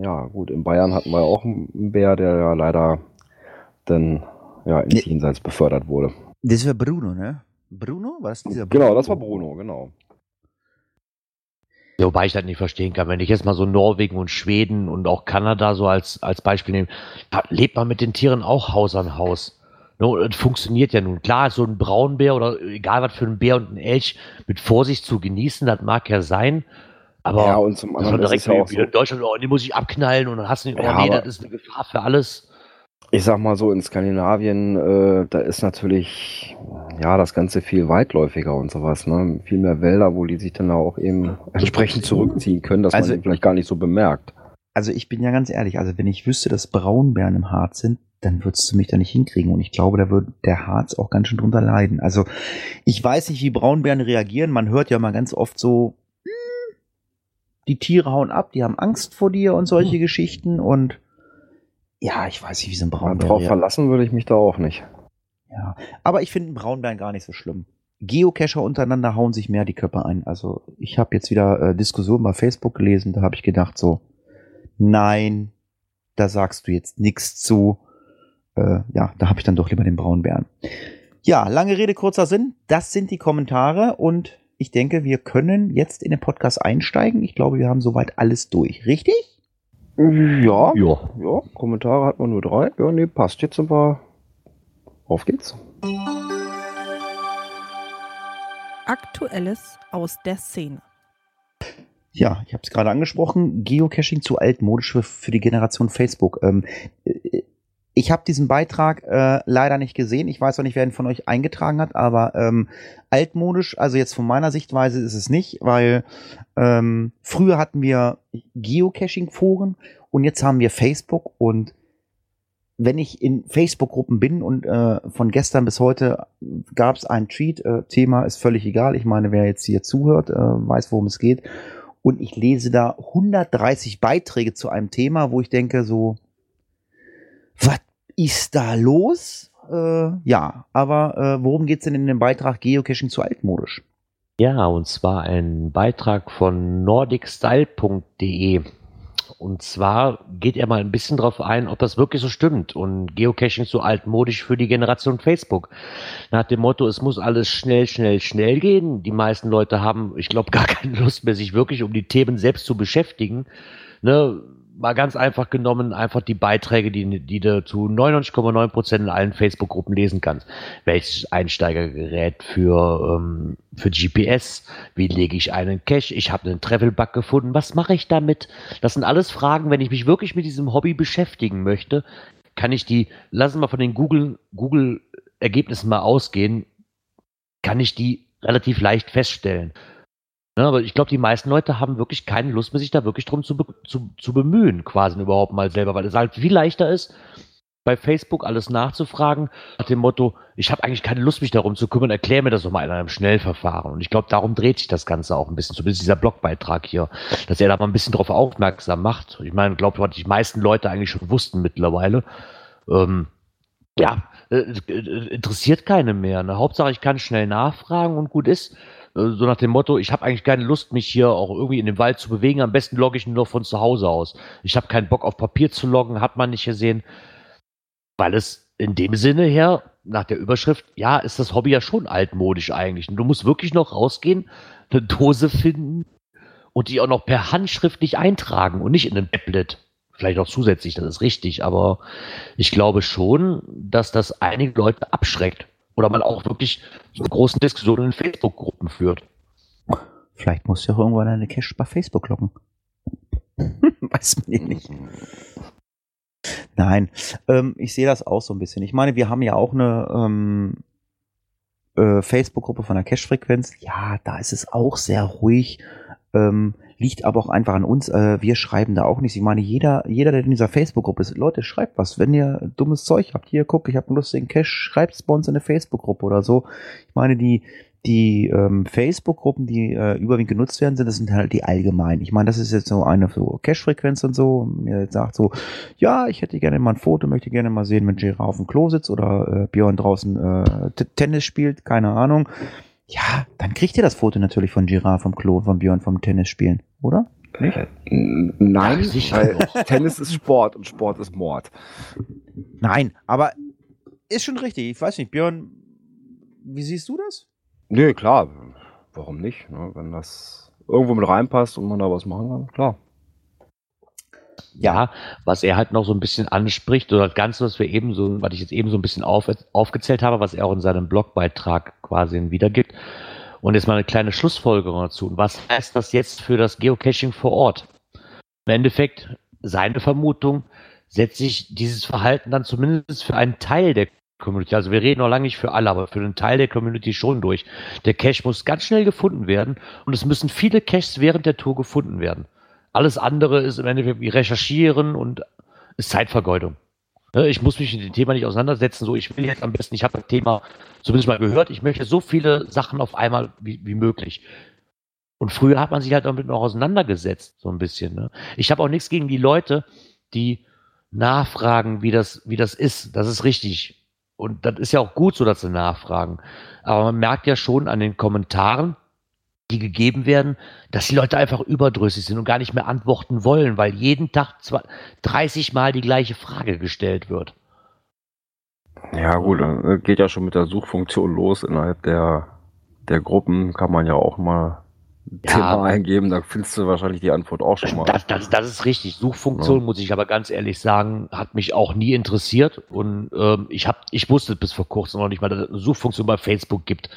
Ja, gut, in Bayern hatten wir auch einen Bär, der ja leider dann ja, ins. Jenseits befördert wurde. Das war Bruno, ne? Bruno? War das dieser Genau, das war Bruno, genau. Ja, Wobei ich das nicht verstehen kann, wenn ich jetzt mal so Norwegen und Schweden und auch Kanada so als, als Beispiel nehme, da lebt man mit den Tieren auch Haus an Haus. Ne, und funktioniert ja nun. Klar, so ein Braunbär oder egal was für ein Bär und ein Elch mit Vorsicht zu genießen, das mag ja sein. Aber ja, und zum anderen ist direkt es ja auch so, in Deutschland, oh, den muss ich abknallen und dann hast du nicht, oh Ja, nee, das ist eine Gefahr für alles. ich sag mal so, in Skandinavien, äh, da ist natürlich, ja, das Ganze viel weitläufiger und sowas, ne? Viel mehr Wälder, wo die sich dann auch eben entsprechend zurückziehen können, dass Also- man ihn vielleicht gar nicht so bemerkt. also ich bin ja ganz ehrlich, also wenn ich wüsste, dass Braunbären im Harz sind, dann würdest du mich da nicht hinkriegen. Und ich glaube, da würde der Harz auch ganz schön drunter leiden. Also ich weiß nicht, wie Braunbären reagieren. Man hört ja mal ganz oft so, hm, die Tiere hauen ab, die haben Angst vor dir und solche Hm. Geschichten. Und ja, ich weiß nicht, wie so ein Braunbär Drauf reagiert. verlassen würde ich mich da auch nicht. Ja, aber ich finde einen Braunbären gar nicht so schlimm. Geocacher untereinander hauen sich mehr die Köpfe ein. Also ich habe jetzt wieder äh, Diskussionen bei Facebook gelesen, da habe ich gedacht so, nein, da sagst du jetzt nichts zu. Äh, ja, da habe ich dann doch lieber den Braunbären. Ja, lange Rede, kurzer Sinn. Das sind die Kommentare und ich denke, wir können jetzt in den Podcast einsteigen. Ich glaube, wir haben soweit alles durch. Richtig? Ja, Ja. ja, Kommentare hat man nur drei. Ja, nee, passt. Jetzt sind wir. Auf geht's. Aktuelles aus der Szene. Ja, ich habe es gerade angesprochen, Geocaching zu altmodisch für, für die Generation Facebook. Ähm, äh, ich habe diesen Beitrag äh, leider nicht gesehen. Ich weiß auch nicht, wer ihn von euch eingetragen hat, aber ähm, altmodisch, also jetzt von meiner Sichtweise ist es nicht, weil ähm, früher hatten wir Geocaching-Foren und jetzt haben wir Facebook und wenn ich in Facebook-Gruppen bin und äh, von gestern bis heute gab es einen Tweet, äh, Thema ist völlig egal. Ich meine, wer jetzt hier zuhört, äh, weiß, worum es geht. Und ich lese da 130 Beiträge zu einem Thema, wo ich denke so, was ist da los? Äh, ja, aber äh, worum geht's denn in dem Beitrag Geocaching zu altmodisch? Ja, und zwar ein Beitrag von nordicstyle.de. Und zwar geht er mal ein bisschen drauf ein, ob das wirklich so stimmt und Geocaching so altmodisch für die Generation Facebook. Nach dem Motto, es muss alles schnell, schnell, schnell gehen. Die meisten Leute haben, ich glaube, [LAUGHS] gar keine Lust mehr, sich wirklich um die Themen selbst zu beschäftigen. Ne? Mal ganz einfach genommen, einfach die Beiträge, die, die du zu 99,9 Prozent in allen Facebook-Gruppen lesen kannst. Welches Einsteigergerät für, ähm, für GPS? Wie lege ich einen Cache? Ich habe einen Travel-Bug gefunden. Was mache ich damit? Das sind alles Fragen, wenn ich mich wirklich mit diesem Hobby beschäftigen möchte, kann ich die, lassen wir von den Google, Google-Ergebnissen mal ausgehen, kann ich die relativ leicht feststellen. Ja, aber ich glaube, die meisten Leute haben wirklich keine Lust mehr, sich da wirklich drum zu, be zu, zu bemühen, quasi überhaupt mal selber, weil es halt viel leichter ist, bei Facebook alles nachzufragen, nach dem Motto, ich habe eigentlich keine Lust, mich darum zu kümmern, erklär mir das doch mal in einem Schnellverfahren. Und ich glaube, darum dreht sich das Ganze auch ein bisschen, zumindest dieser Blogbeitrag hier, dass er da mal ein bisschen drauf aufmerksam macht. Ich meine, glaube, was die meisten Leute eigentlich schon wussten mittlerweile. Ähm, ja, äh, äh, interessiert keine mehr. Ne? Hauptsache, ich kann schnell nachfragen und gut ist. Äh, So nach dem Motto, ich habe eigentlich keine Lust, mich hier auch irgendwie in den Wald zu bewegen. Am besten logge ich nur von zu Hause aus. Ich habe keinen Bock auf Papier zu loggen, hat man nicht gesehen. Weil es in dem Sinne her, nach der Überschrift, ja, ist das Hobby ja schon altmodisch eigentlich. Und du musst wirklich noch rausgehen, eine Dose finden und die auch noch per Hand schriftlich eintragen und nicht in einem Tablet. Vielleicht auch zusätzlich, das ist richtig, aber ich glaube schon, dass das einige Leute abschreckt. Oder man auch wirklich so großen Diskussionen in Facebook-Gruppen führt. Vielleicht musst du auch irgendwann eine Cache bei Facebook loggen. [LAUGHS] Weiß man ja nicht. Nein, ähm, ich sehe das auch so ein bisschen. Ich meine, wir haben ja auch eine ähm, äh, Facebook-Gruppe von der Cache-Frequenz. Ja, da ist es auch sehr ruhig. Ähm, liegt aber auch einfach an uns. Äh, wir schreiben da auch nichts. Ich meine, jeder, jeder, der in dieser Facebook-Gruppe ist, Leute, schreibt was. Wenn ihr dummes Zeug habt, hier, guck, ich habe einen lustigen Cache, schreibt es bei uns in eine Facebook-Gruppe oder so. Ich meine, die, die ähm, Facebook-Gruppen, die äh, überwiegend genutzt werden, sind, das sind halt die allgemeinen. Ich meine, das ist jetzt so eine so Cache-Frequenz und so. Und ihr sagt so, ja, ich hätte gerne mal ein Foto, möchte gerne mal sehen, wenn Giraffe auf dem Klo sitzt oder äh, Björn draußen äh, Tennis spielt, keine Ahnung. Ja, dann kriegt ihr das Foto natürlich von Giraffe vom Klo, von Björn vom Tennis spielen, oder? Äh, n- Nein, sicher weil. [LAUGHS] Tennis ist Sport und Sport ist Mord. Nein, aber ist schon richtig. Ich weiß nicht, Björn, wie siehst du das? Nee, klar. Warum nicht? Ne? Wenn das irgendwo mit reinpasst und man da was machen kann, klar. Ja, was er halt noch so ein bisschen anspricht, oder das Ganze, was wir eben so, was ich jetzt eben so ein bisschen auf, aufgezählt habe, was er auch in seinem Blogbeitrag quasi wiedergibt. Und jetzt mal eine kleine Schlussfolgerung dazu. Und was heißt das jetzt für das Geocaching vor Ort? Im Endeffekt, seine Vermutung, setzt sich dieses Verhalten dann zumindest für einen Teil der Community, also wir reden noch lange nicht für alle, aber für einen Teil der Community schon durch. Der Cache muss ganz schnell gefunden werden und es müssen viele Caches während der Tour gefunden werden. Alles andere ist im Endeffekt wie recherchieren und ist Zeitvergeudung. Ne, Ich muss mich mit dem Thema nicht auseinandersetzen. So, ich will jetzt am besten, ich habe das Thema zumindest mal gehört, ich möchte so viele Sachen auf einmal wie, wie möglich. Und früher hat man sich halt damit noch auseinandergesetzt, so ein bisschen. Ne? Ich habe auch nichts gegen die Leute, die nachfragen, wie das, wie das ist. Das ist richtig. Und das ist ja auch gut so, dass sie nachfragen. Aber man merkt ja schon an den Kommentaren, die gegeben werden, dass die Leute einfach überdrüssig sind und gar nicht mehr antworten wollen, weil jeden Tag zwar 30 Mal die gleiche Frage gestellt wird. Ja, gut, äh, geht ja schon mit der Suchfunktion los. Innerhalb der, der Gruppen kann man ja auch mal Ja. Thema eingeben, da findest du wahrscheinlich die Antwort auch schon mal. Das, das, das ist richtig. Suchfunktion, Ja. muss ich aber ganz ehrlich sagen, hat mich auch nie interessiert. Und ähm, ich, hab, ich wusste bis vor kurzem noch nicht mal, dass es eine Suchfunktion bei Facebook gibt.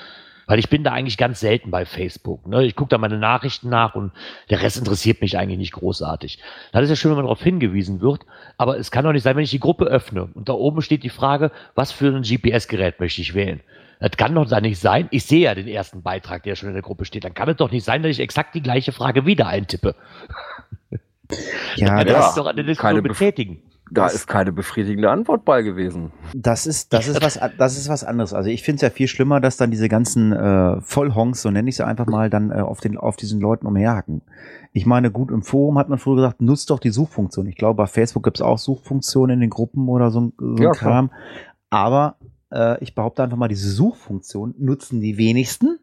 Weil ich bin da eigentlich ganz selten bei Facebook. Ne? Ich gucke da meine Nachrichten nach und der Rest interessiert mich eigentlich nicht großartig. Dann ist ja schön, wenn man darauf hingewiesen wird. Aber es kann doch nicht sein, wenn ich die Gruppe öffne und da oben steht die Frage, was für ein GPS-Gerät möchte ich wählen. Das kann doch da nicht sein. Ich sehe ja den ersten Beitrag, der schon in der Gruppe steht. Dann kann es doch nicht sein, dass ich exakt die gleiche Frage wieder eintippe. Ja, [LAUGHS] das ist doch eine Diskussion betätigen. Da ist keine befriedigende Antwort bei gewesen. Das ist, das ist was, das ist was anderes. Also ich finde es ja viel schlimmer, dass dann diese ganzen äh, Vollhonks, so nenne ich sie einfach mal, dann äh, auf den, auf diesen Leuten umherhacken. Ich meine, gut, im Forum hat man früher gesagt, nutzt doch die Suchfunktion. Ich glaube, bei Facebook gibt es auch Suchfunktionen in den Gruppen oder so, ein- so ein Ja, klar. Kram. Aber äh, ich behaupte einfach mal, diese Suchfunktion nutzen die wenigsten,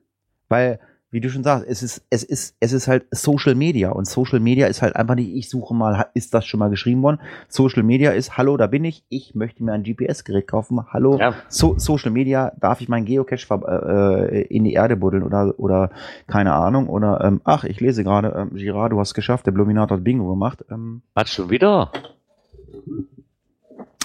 weil, wie du schon sagst, es ist, es ist, es ist halt Social Media und Social Media ist halt einfach nicht, ich suche mal, ist das schon mal geschrieben worden? Social Media ist, hallo, da bin ich, ich möchte mir ein GPS-Gerät kaufen, hallo, Ja. so, Social Media, darf ich meinen Geocache ver- äh, in die Erde buddeln oder, oder keine Ahnung, oder, ähm, ach, ich lese gerade, ähm, Girard, du hast es geschafft, der Bluminator hat Bingo gemacht. Ähm, Was schon wieder?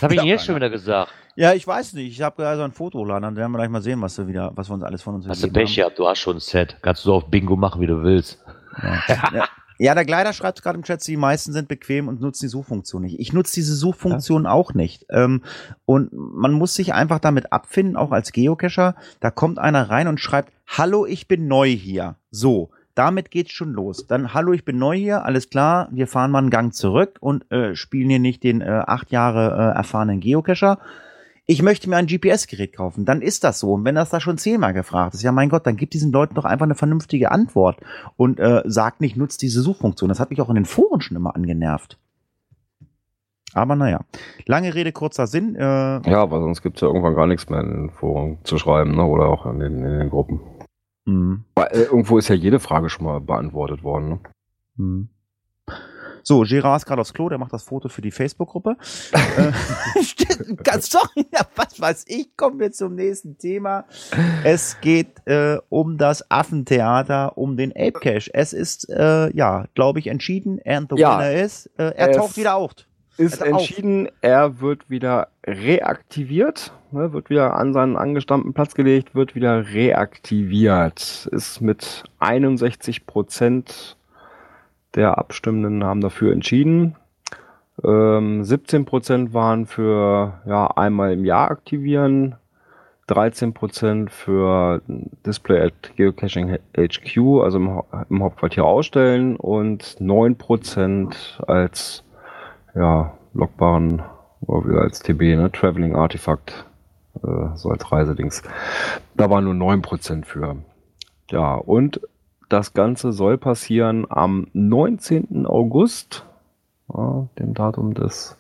Was habe ich Ja, jetzt schon wieder gesagt? ja, ich weiß nicht, ich habe also ein Foto hochladen, dann werden wir gleich mal sehen, was wir wieder, was wir uns alles von uns Hast du Pech gehabt, du hast schon ein Set. Kannst du so auf Bingo machen, wie du willst. [LAUGHS] Ja. Ja, der Kleider schreibt gerade im Chat, die meisten sind bequem und nutzen die Suchfunktion nicht. Ich nutze diese Suchfunktion auch nicht. Ähm, und man muss sich einfach damit abfinden, auch als Geocacher. Da kommt einer rein und schreibt, hallo, ich bin neu hier. So, damit geht's schon los. Dann, hallo, ich bin neu hier, alles klar, wir fahren mal einen Gang zurück und äh, spielen hier nicht den äh, acht Jahre äh, erfahrenen Geocacher. Ich möchte mir ein GPS-Gerät kaufen, dann ist das so. Und wenn das da schon zehnmal gefragt ist, ja mein Gott, dann gibt diesen Leuten doch einfach eine vernünftige Antwort und äh, sagt nicht, nutzt diese Suchfunktion. Das hat mich auch in den Foren schon immer angenervt. Aber naja, lange Rede, kurzer Sinn. Äh, Ja, aber sonst gibt es ja irgendwann gar nichts mehr in den Foren zu schreiben, ne? oder auch in den, in den Gruppen. Mh, Weil, äh, irgendwo ist ja jede Frage schon mal beantwortet worden. Ne? mh. So, Gerard ist gerade aufs Klo, der macht das Foto für die Facebook-Gruppe. [LAUGHS] äh, [LAUGHS] stimmt, ganz ja, was weiß ich, kommen wir zum nächsten Thema. Es geht äh, um das Affentheater, um den Ape Cache. Es ist, äh, ja, glaube ich, entschieden. And the Ja. winner is, äh, er taucht wieder auf. Ist Also auf. entschieden, er wird wieder reaktiviert, ne? wird wieder an seinen angestammten Platz gelegt, wird wieder reaktiviert. Ist mit 61 Prozent der Abstimmenden haben dafür entschieden. Ähm, 17 Prozent waren für ja, einmal im Jahr aktivieren, 13 Prozent für Display at Geocaching HQ, also im, im Hauptquartier ausstellen und 9 Prozent als ja, logbaren oder wieder als TB, ne? Traveling Artifact, äh, so als Reisedings. Da waren nur 9% für. Ja, und das Ganze soll passieren am 19. August, ja, dem Datum des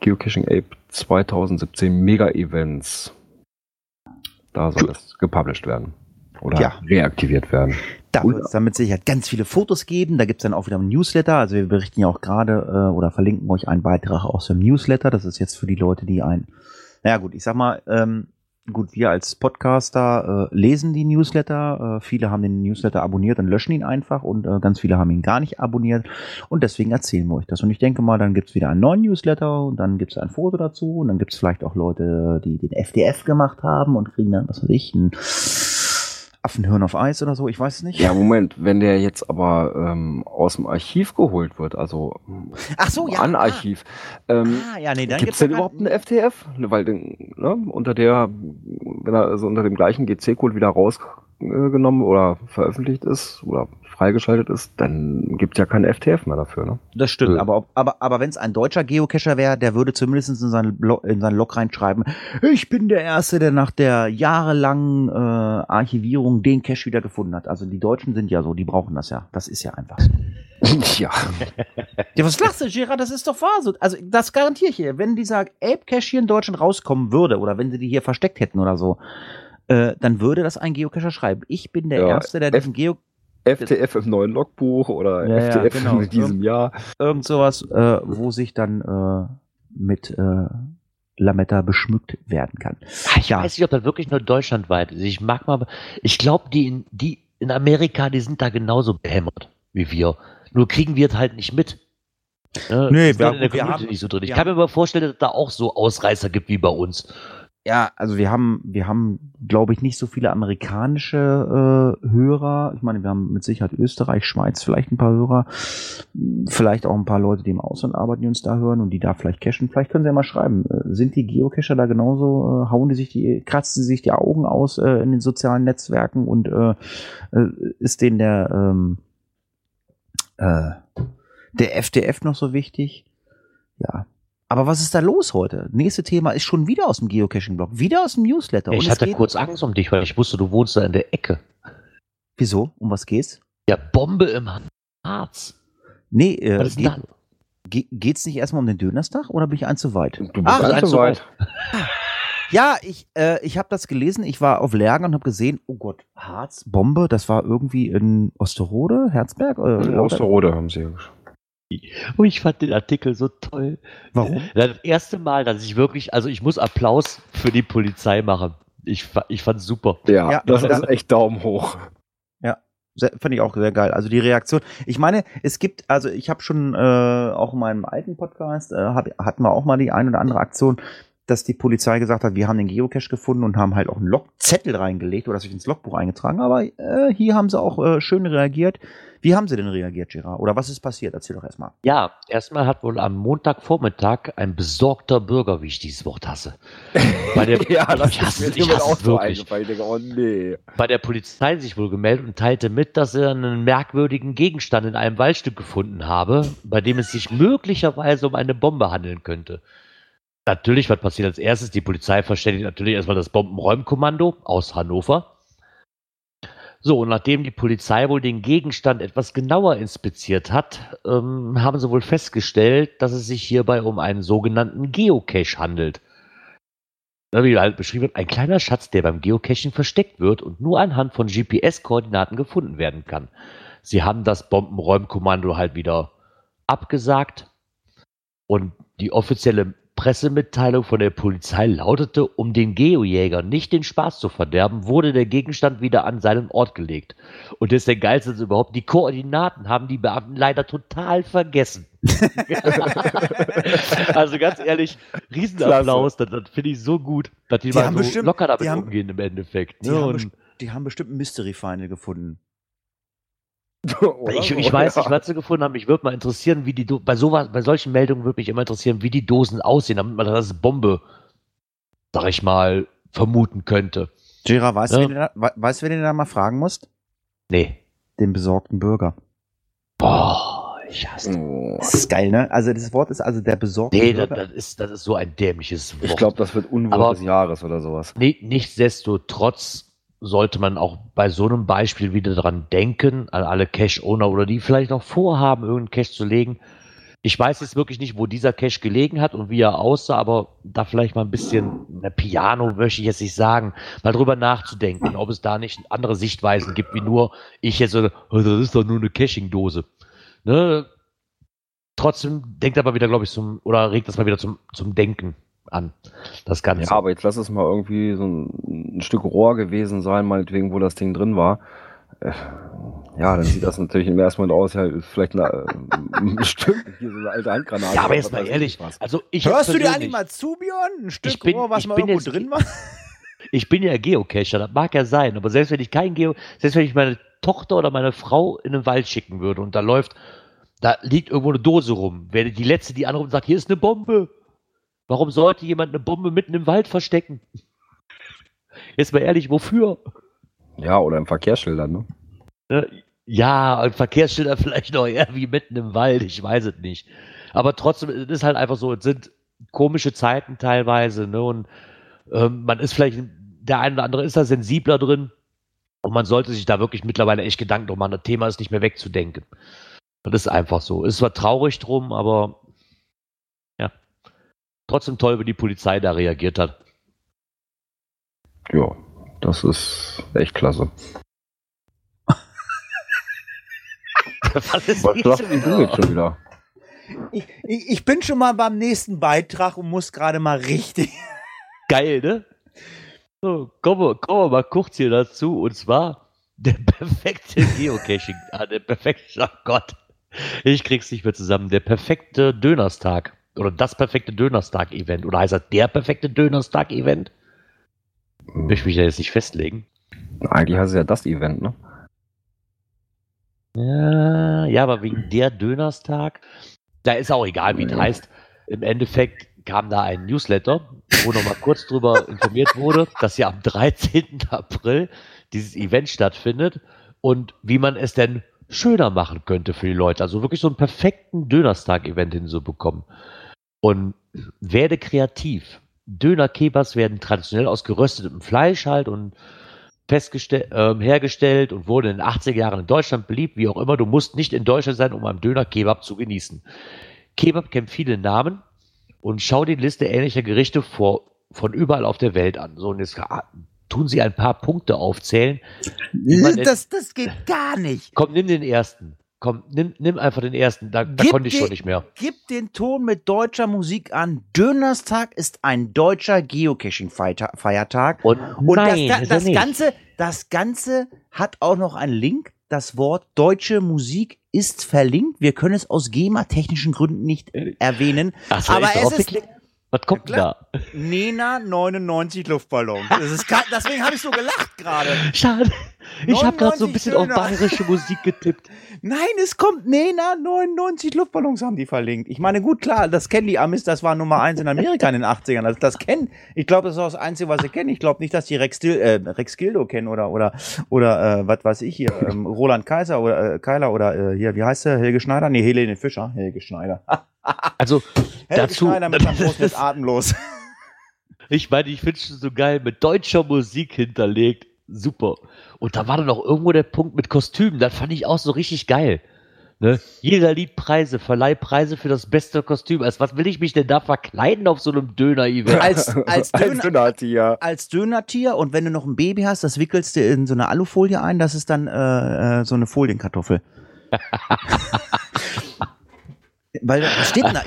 Geocaching Ape 2017 Mega-Events. Da soll es gepublished werden. Oder Ja. reaktiviert werden. Da wird es dann mit Sicherheit ganz viele Fotos geben. Da gibt's dann auch wieder ein Newsletter. Also wir berichten ja auch gerade äh, oder verlinken euch einen Beitrag aus dem Newsletter. Das ist jetzt für die Leute, die ein, naja gut, ich sag mal, ähm, gut, wir als Podcaster äh, lesen die Newsletter. Äh, viele haben den Newsletter abonniert und löschen ihn einfach und äh, ganz viele haben ihn gar nicht abonniert. Und deswegen erzählen wir euch das. Und ich denke mal, dann gibt's wieder einen neuen Newsletter und dann gibt's ein Foto dazu und dann gibt's vielleicht auch Leute, die den FDF gemacht haben und kriegen dann, was weiß ich, ein Affenhirn auf Eis oder so, ich weiß es nicht. Ja, Moment, wenn der jetzt aber ähm, aus dem Archiv geholt wird, also Ach so, ja. an Archiv, ähm, Ah, ja, nee, dann gibt es gibt's denn überhaupt eine FTF? Ne, Weil den, ne, unter der, wenn er also unter dem gleichen GC-Code wieder raus rausgenommen oder veröffentlicht ist oder freigeschaltet ist, dann gibt es ja keinen FTF mehr dafür. Ne? Das stimmt, Ja. aber, aber, aber wenn es ein deutscher Geocacher wäre, der würde zumindest in seinen, Blog, in seinen Log reinschreiben, ich bin der Erste, der nach der jahrelangen äh, Archivierung den Cache wieder gefunden hat. Also die Deutschen sind ja so, die brauchen das ja. Das ist ja einfach so. [LAUGHS] ja. Ja, was lachst du, Gerard? Das ist doch wahr so. Also das garantiere ich hier. Wenn dieser Ape-Cache hier in Deutschland rauskommen würde oder wenn sie die hier versteckt hätten oder so, äh, dann würde das ein Geocacher schreiben. Ich bin der Ja, Erste, der F- diesen Geo FTF im neuen Logbuch oder Ja, ja, FTF genau. in diesem Jahr. irgend sowas, äh, wo sich dann äh, mit äh, Lametta beschmückt werden kann. Ah, Ich Ja. weiß nicht, ob das wirklich nur deutschlandweit ist. Ich mag mal, ich glaube, die in, die in Amerika, die sind da genauso behämmert wie wir. Nur kriegen wir es halt nicht mit. Ne? Nee, wir- der wir haben- nicht so drin. Ich wir kann mir aber vorstellen, dass es da auch so Ausreißer gibt wie bei uns. Ja, also wir haben, wir haben, glaube ich, nicht so viele amerikanische äh, Hörer. Ich meine, wir haben mit Sicherheit Österreich, Schweiz vielleicht ein paar Hörer, vielleicht auch ein paar Leute, die im Ausland arbeiten, die uns da hören und die da vielleicht cachen. Vielleicht können sie ja mal schreiben. Äh, sind die Geocacher da genauso? Äh, hauen die sich die, kratzen sie sich die Augen aus äh, in den sozialen Netzwerken und äh, äh, ist denen der ähm, äh, der FDF noch so wichtig? Ja. Aber was ist da los heute? Nächste Thema ist schon wieder aus dem Geocaching-Blog, wieder aus dem Newsletter. ich hatte kurz Angst um dich, weil ich wusste, du wohnst da in der Ecke. Wieso? Um was geht's? Ja, Bombe im Harz. Nee, äh, Was ist denn geht, da? ge geht's nicht erstmal um den Dönerstag oder bin ich eins zu weit? Du bist Ach, eins so zu weit. Ja, ich, äh, ich habe das gelesen. Ich war auf Lärger und habe gesehen, oh Gott, Harz, Bombe, das war irgendwie in Osterode, Herzberg? Äh, In Osterode haben sie. Oh, ich fand den Artikel so toll. Warum? Das erste Mal, dass ich wirklich, also ich muss Applaus für die Polizei machen. Ich, ich fand's super. Ja, Ja, das das- ist echt Daumen hoch. Sehr- Fand ich auch sehr geil. Also die Reaktion. Ich meine, es gibt, also ich habe schon äh, auch in meinem alten Podcast, äh, hab, hatten wir auch mal die ein oder andere Aktion, dass die Polizei gesagt hat, wir haben den Geocache gefunden und haben halt auch einen Logzettel reingelegt oder sich ins Logbuch eingetragen. Aber äh, hier haben sie auch äh, schön reagiert. Wie haben sie denn reagiert, Gerard? Oder was ist passiert? Erzähl doch erstmal. Ja, erstmal hat wohl am Montagvormittag ein besorgter Bürger, wie ich dieses Wort hasse, bei der, [LAUGHS] ich hasse, es, ich hasse es wirklich. Ich denke, oh nee. bei der Polizei sich wohl gemeldet und teilte mit, dass er einen merkwürdigen Gegenstand in einem Waldstück gefunden habe, bei dem es sich möglicherweise um eine Bombe handeln könnte. Natürlich, was passiert als erstes? Die Polizei verständigt natürlich erstmal das Bombenräumkommando aus Hannover. So, und nachdem die Polizei wohl den Gegenstand etwas genauer inspiziert hat, ähm, haben sie wohl festgestellt, dass es sich hierbei um einen sogenannten Geocache handelt. Wie halt beschrieben wird, ein kleiner Schatz, der beim Geocaching versteckt wird und nur anhand von GPS-Koordinaten gefunden werden kann. Sie haben das Bombenräumkommando halt wieder abgesagt und die offizielle Pressemitteilung von der Polizei lautete, um den Geojäger nicht den Spaß zu verderben, wurde der Gegenstand wieder an seinen Ort gelegt. Und das ist der geilste überhaupt. Die Koordinaten haben die Beamten leider total vergessen. [LAUGHS] also ganz ehrlich, Riesenapplaus, das, das finde ich so gut, dass die, Die mal haben so bestimmt- locker damit haben- umgehen im Endeffekt. Die, ne? haben, die haben bestimmt ein Mystery Final gefunden. [LAUGHS] Oder ich, ich weiß ja. nicht, was sie gefunden haben. Mich würde mal interessieren, wie die Do bei sowas, bei solchen Meldungen würde mich immer interessieren, wie die Dosen aussehen, damit man das als Bombe, sag ich mal, vermuten könnte. Gerard, weißt du, Ja. wen du da, we- weißt, du, wen du da mal fragen musst? Nee. Den besorgten Bürger. Boah, ich hasse. Oh. Das ist geil, ne? Also das Wort ist also der besorgte Nee, das, Bürger. das, ist, das ist so ein dämliches Wort. Ich glaube, das wird Unwort des Jahres oder sowas. Nee, nichtsdestotrotz sollte man auch bei so einem Beispiel wieder dran denken, an alle Cache-Owner oder die vielleicht noch vorhaben, irgendeinen Cache zu legen. Ich weiß jetzt wirklich nicht, wo dieser Cache gelegen hat und wie er aussah, aber da vielleicht mal ein bisschen, na, Piano möchte ich jetzt nicht sagen, mal drüber nachzudenken, ob es da nicht andere Sichtweisen gibt, wie nur ich jetzt so, oh, das ist doch nur eine Caching-Dose. Ne? Trotzdem denkt aber wieder, glaube ich, zum, oder regt das mal wieder zum, zum Denken an, das Ganze. Ja, aber jetzt lass es mal irgendwie so ein, ein Stück Rohr gewesen sein, meinetwegen, wo das Ding drin war. Äh, Ja, dann sieht das natürlich im ersten Moment aus, ja, ist vielleicht eine, äh, ein Stück, hier so eine alte Handgranate. Ja, aber jetzt mal ehrlich, also ich Hörst du dir eigentlich mal zu, Björn? Ein Stück Ich bin- Rohr, was mal irgendwo jetzt- drin war? [LAUGHS] Ich bin ja Geocacher, das mag ja sein, aber selbst wenn ich kein Geo, selbst wenn ich meine Tochter oder meine Frau in den Wald schicken würde und da läuft, da liegt irgendwo eine Dose rum, wäre die letzte, die anruft und sagt, hier ist eine Bombe. Warum sollte jemand eine Bombe mitten im Wald verstecken? Jetzt mal ehrlich, wofür? Ja, oder im Verkehrsschildern, ne? Ne? Ja, ein Verkehrsschilder vielleicht noch eher wie mitten im Wald, ich weiß es nicht. Aber trotzdem, es ist halt einfach so, es sind komische Zeiten teilweise, ne? Und ähm, man ist vielleicht, der eine oder andere ist da sensibler drin. Und man sollte sich da wirklich mittlerweile echt Gedanken drum machen. Das Thema ist nicht mehr wegzudenken. Das ist einfach so. Ist zwar traurig drum, aber. Trotzdem toll, wie die Polizei da reagiert hat. Ja, das ist echt klasse. [LAUGHS] Was ist Was sagst wieder? du jetzt schon wieder? Ich, ich, ich bin schon mal beim nächsten Beitrag und muss gerade mal richtig. [LAUGHS] Geil, ne? So, kommen wir, kommen wir mal kurz hier dazu. Und zwar der [LAUGHS] perfekte Geocaching. ah, der perfekte, oh Gott. Ich krieg's nicht mehr zusammen. Der perfekte Dönerstag. Oder das perfekte Dönerstag-Event. Oder heißt das der perfekte Dönerstag-Event? Will ich mich da jetzt nicht festlegen. Eigentlich heißt es ja das Event, ne? Ja, ja, aber wegen der Dönerstag, da ist auch egal, wie es Ja. heißt. Im Endeffekt kam da ein Newsletter, wo nochmal kurz drüber [LAUGHS] informiert wurde, dass ja am 13. April dieses Event stattfindet und wie man es denn schöner machen könnte für die Leute. Also wirklich so einen perfekten Dönerstag-Event hinzubekommen. Und werde kreativ. Döner-Kebabs werden traditionell aus geröstetem Fleisch halt und festgestell, ähm, hergestellt und wurde in den 80er Jahren in Deutschland beliebt, wie auch immer. Du musst nicht in Deutschland sein, um einen Döner-Kebab zu genießen. Kebab kennt viele Namen und schau die Liste ähnlicher Gerichte vor, von überall auf der Welt an. So, und jetzt ah, tun sie ein paar Punkte aufzählen. Das, das geht gar nicht. Komm, nimm den ersten. Komm, nimm, nimm einfach den ersten. Da, da konnte ich schon die- nicht mehr. Gib den Ton mit deutscher Musik an. Dönerstag ist ein deutscher Geocaching-Feiertag. Und, Und nein, das, das, das. Ganze, das Ganze hat auch noch einen Link. Das Wort deutsche Musik ist verlinkt. Wir können es aus GEMA-technischen Gründen nicht erwähnen. Ach so, aber es ist-? Was kommt denn da? Nena 99 Luftballon. Das ist, deswegen habe ich so gelacht gerade. Schade. Ich habe gerade so ein 99 bisschen auf Döner. bayerische Musik getippt. Nein, es kommt Nena 99 Luftballons haben die verlinkt. Ich meine, gut, klar, das kennen die Amis, das war Nummer eins in Amerika in den 80ern. Das, das kennen, ich glaube, das ist auch das Einzige, was sie kennen. Ich glaube nicht, dass die Rex, Dil, äh, Rex Gildo kennen oder, oder, oder, äh, was weiß ich hier, ähm, Roland Kaiser oder, äh, Keiler oder, äh, hier, wie heißt der, Helge Schneider? Nee, Helene Fischer, Helge Schneider. [LAUGHS] Also, Helge dazu, Schneider mit ist atemlos. [LAUGHS] ich meine, ich finde es so geil, mit deutscher Musik hinterlegt. Super. Und da war dann auch irgendwo der Punkt mit Kostümen. Das fand ich auch so richtig geil. Ne? Jeder liebt Preise, verleiht Preise für das beste Kostüm. Als was will ich mich denn da verkleiden auf so einem Döner-Event? [LAUGHS] Als, als Döner, Dönertier. als Dönertier und wenn du noch ein Baby hast, das wickelst du in so eine Alufolie ein, das ist dann äh, äh, so eine Folienkartoffel. [LAUGHS] Weil da steht [LAUGHS] da,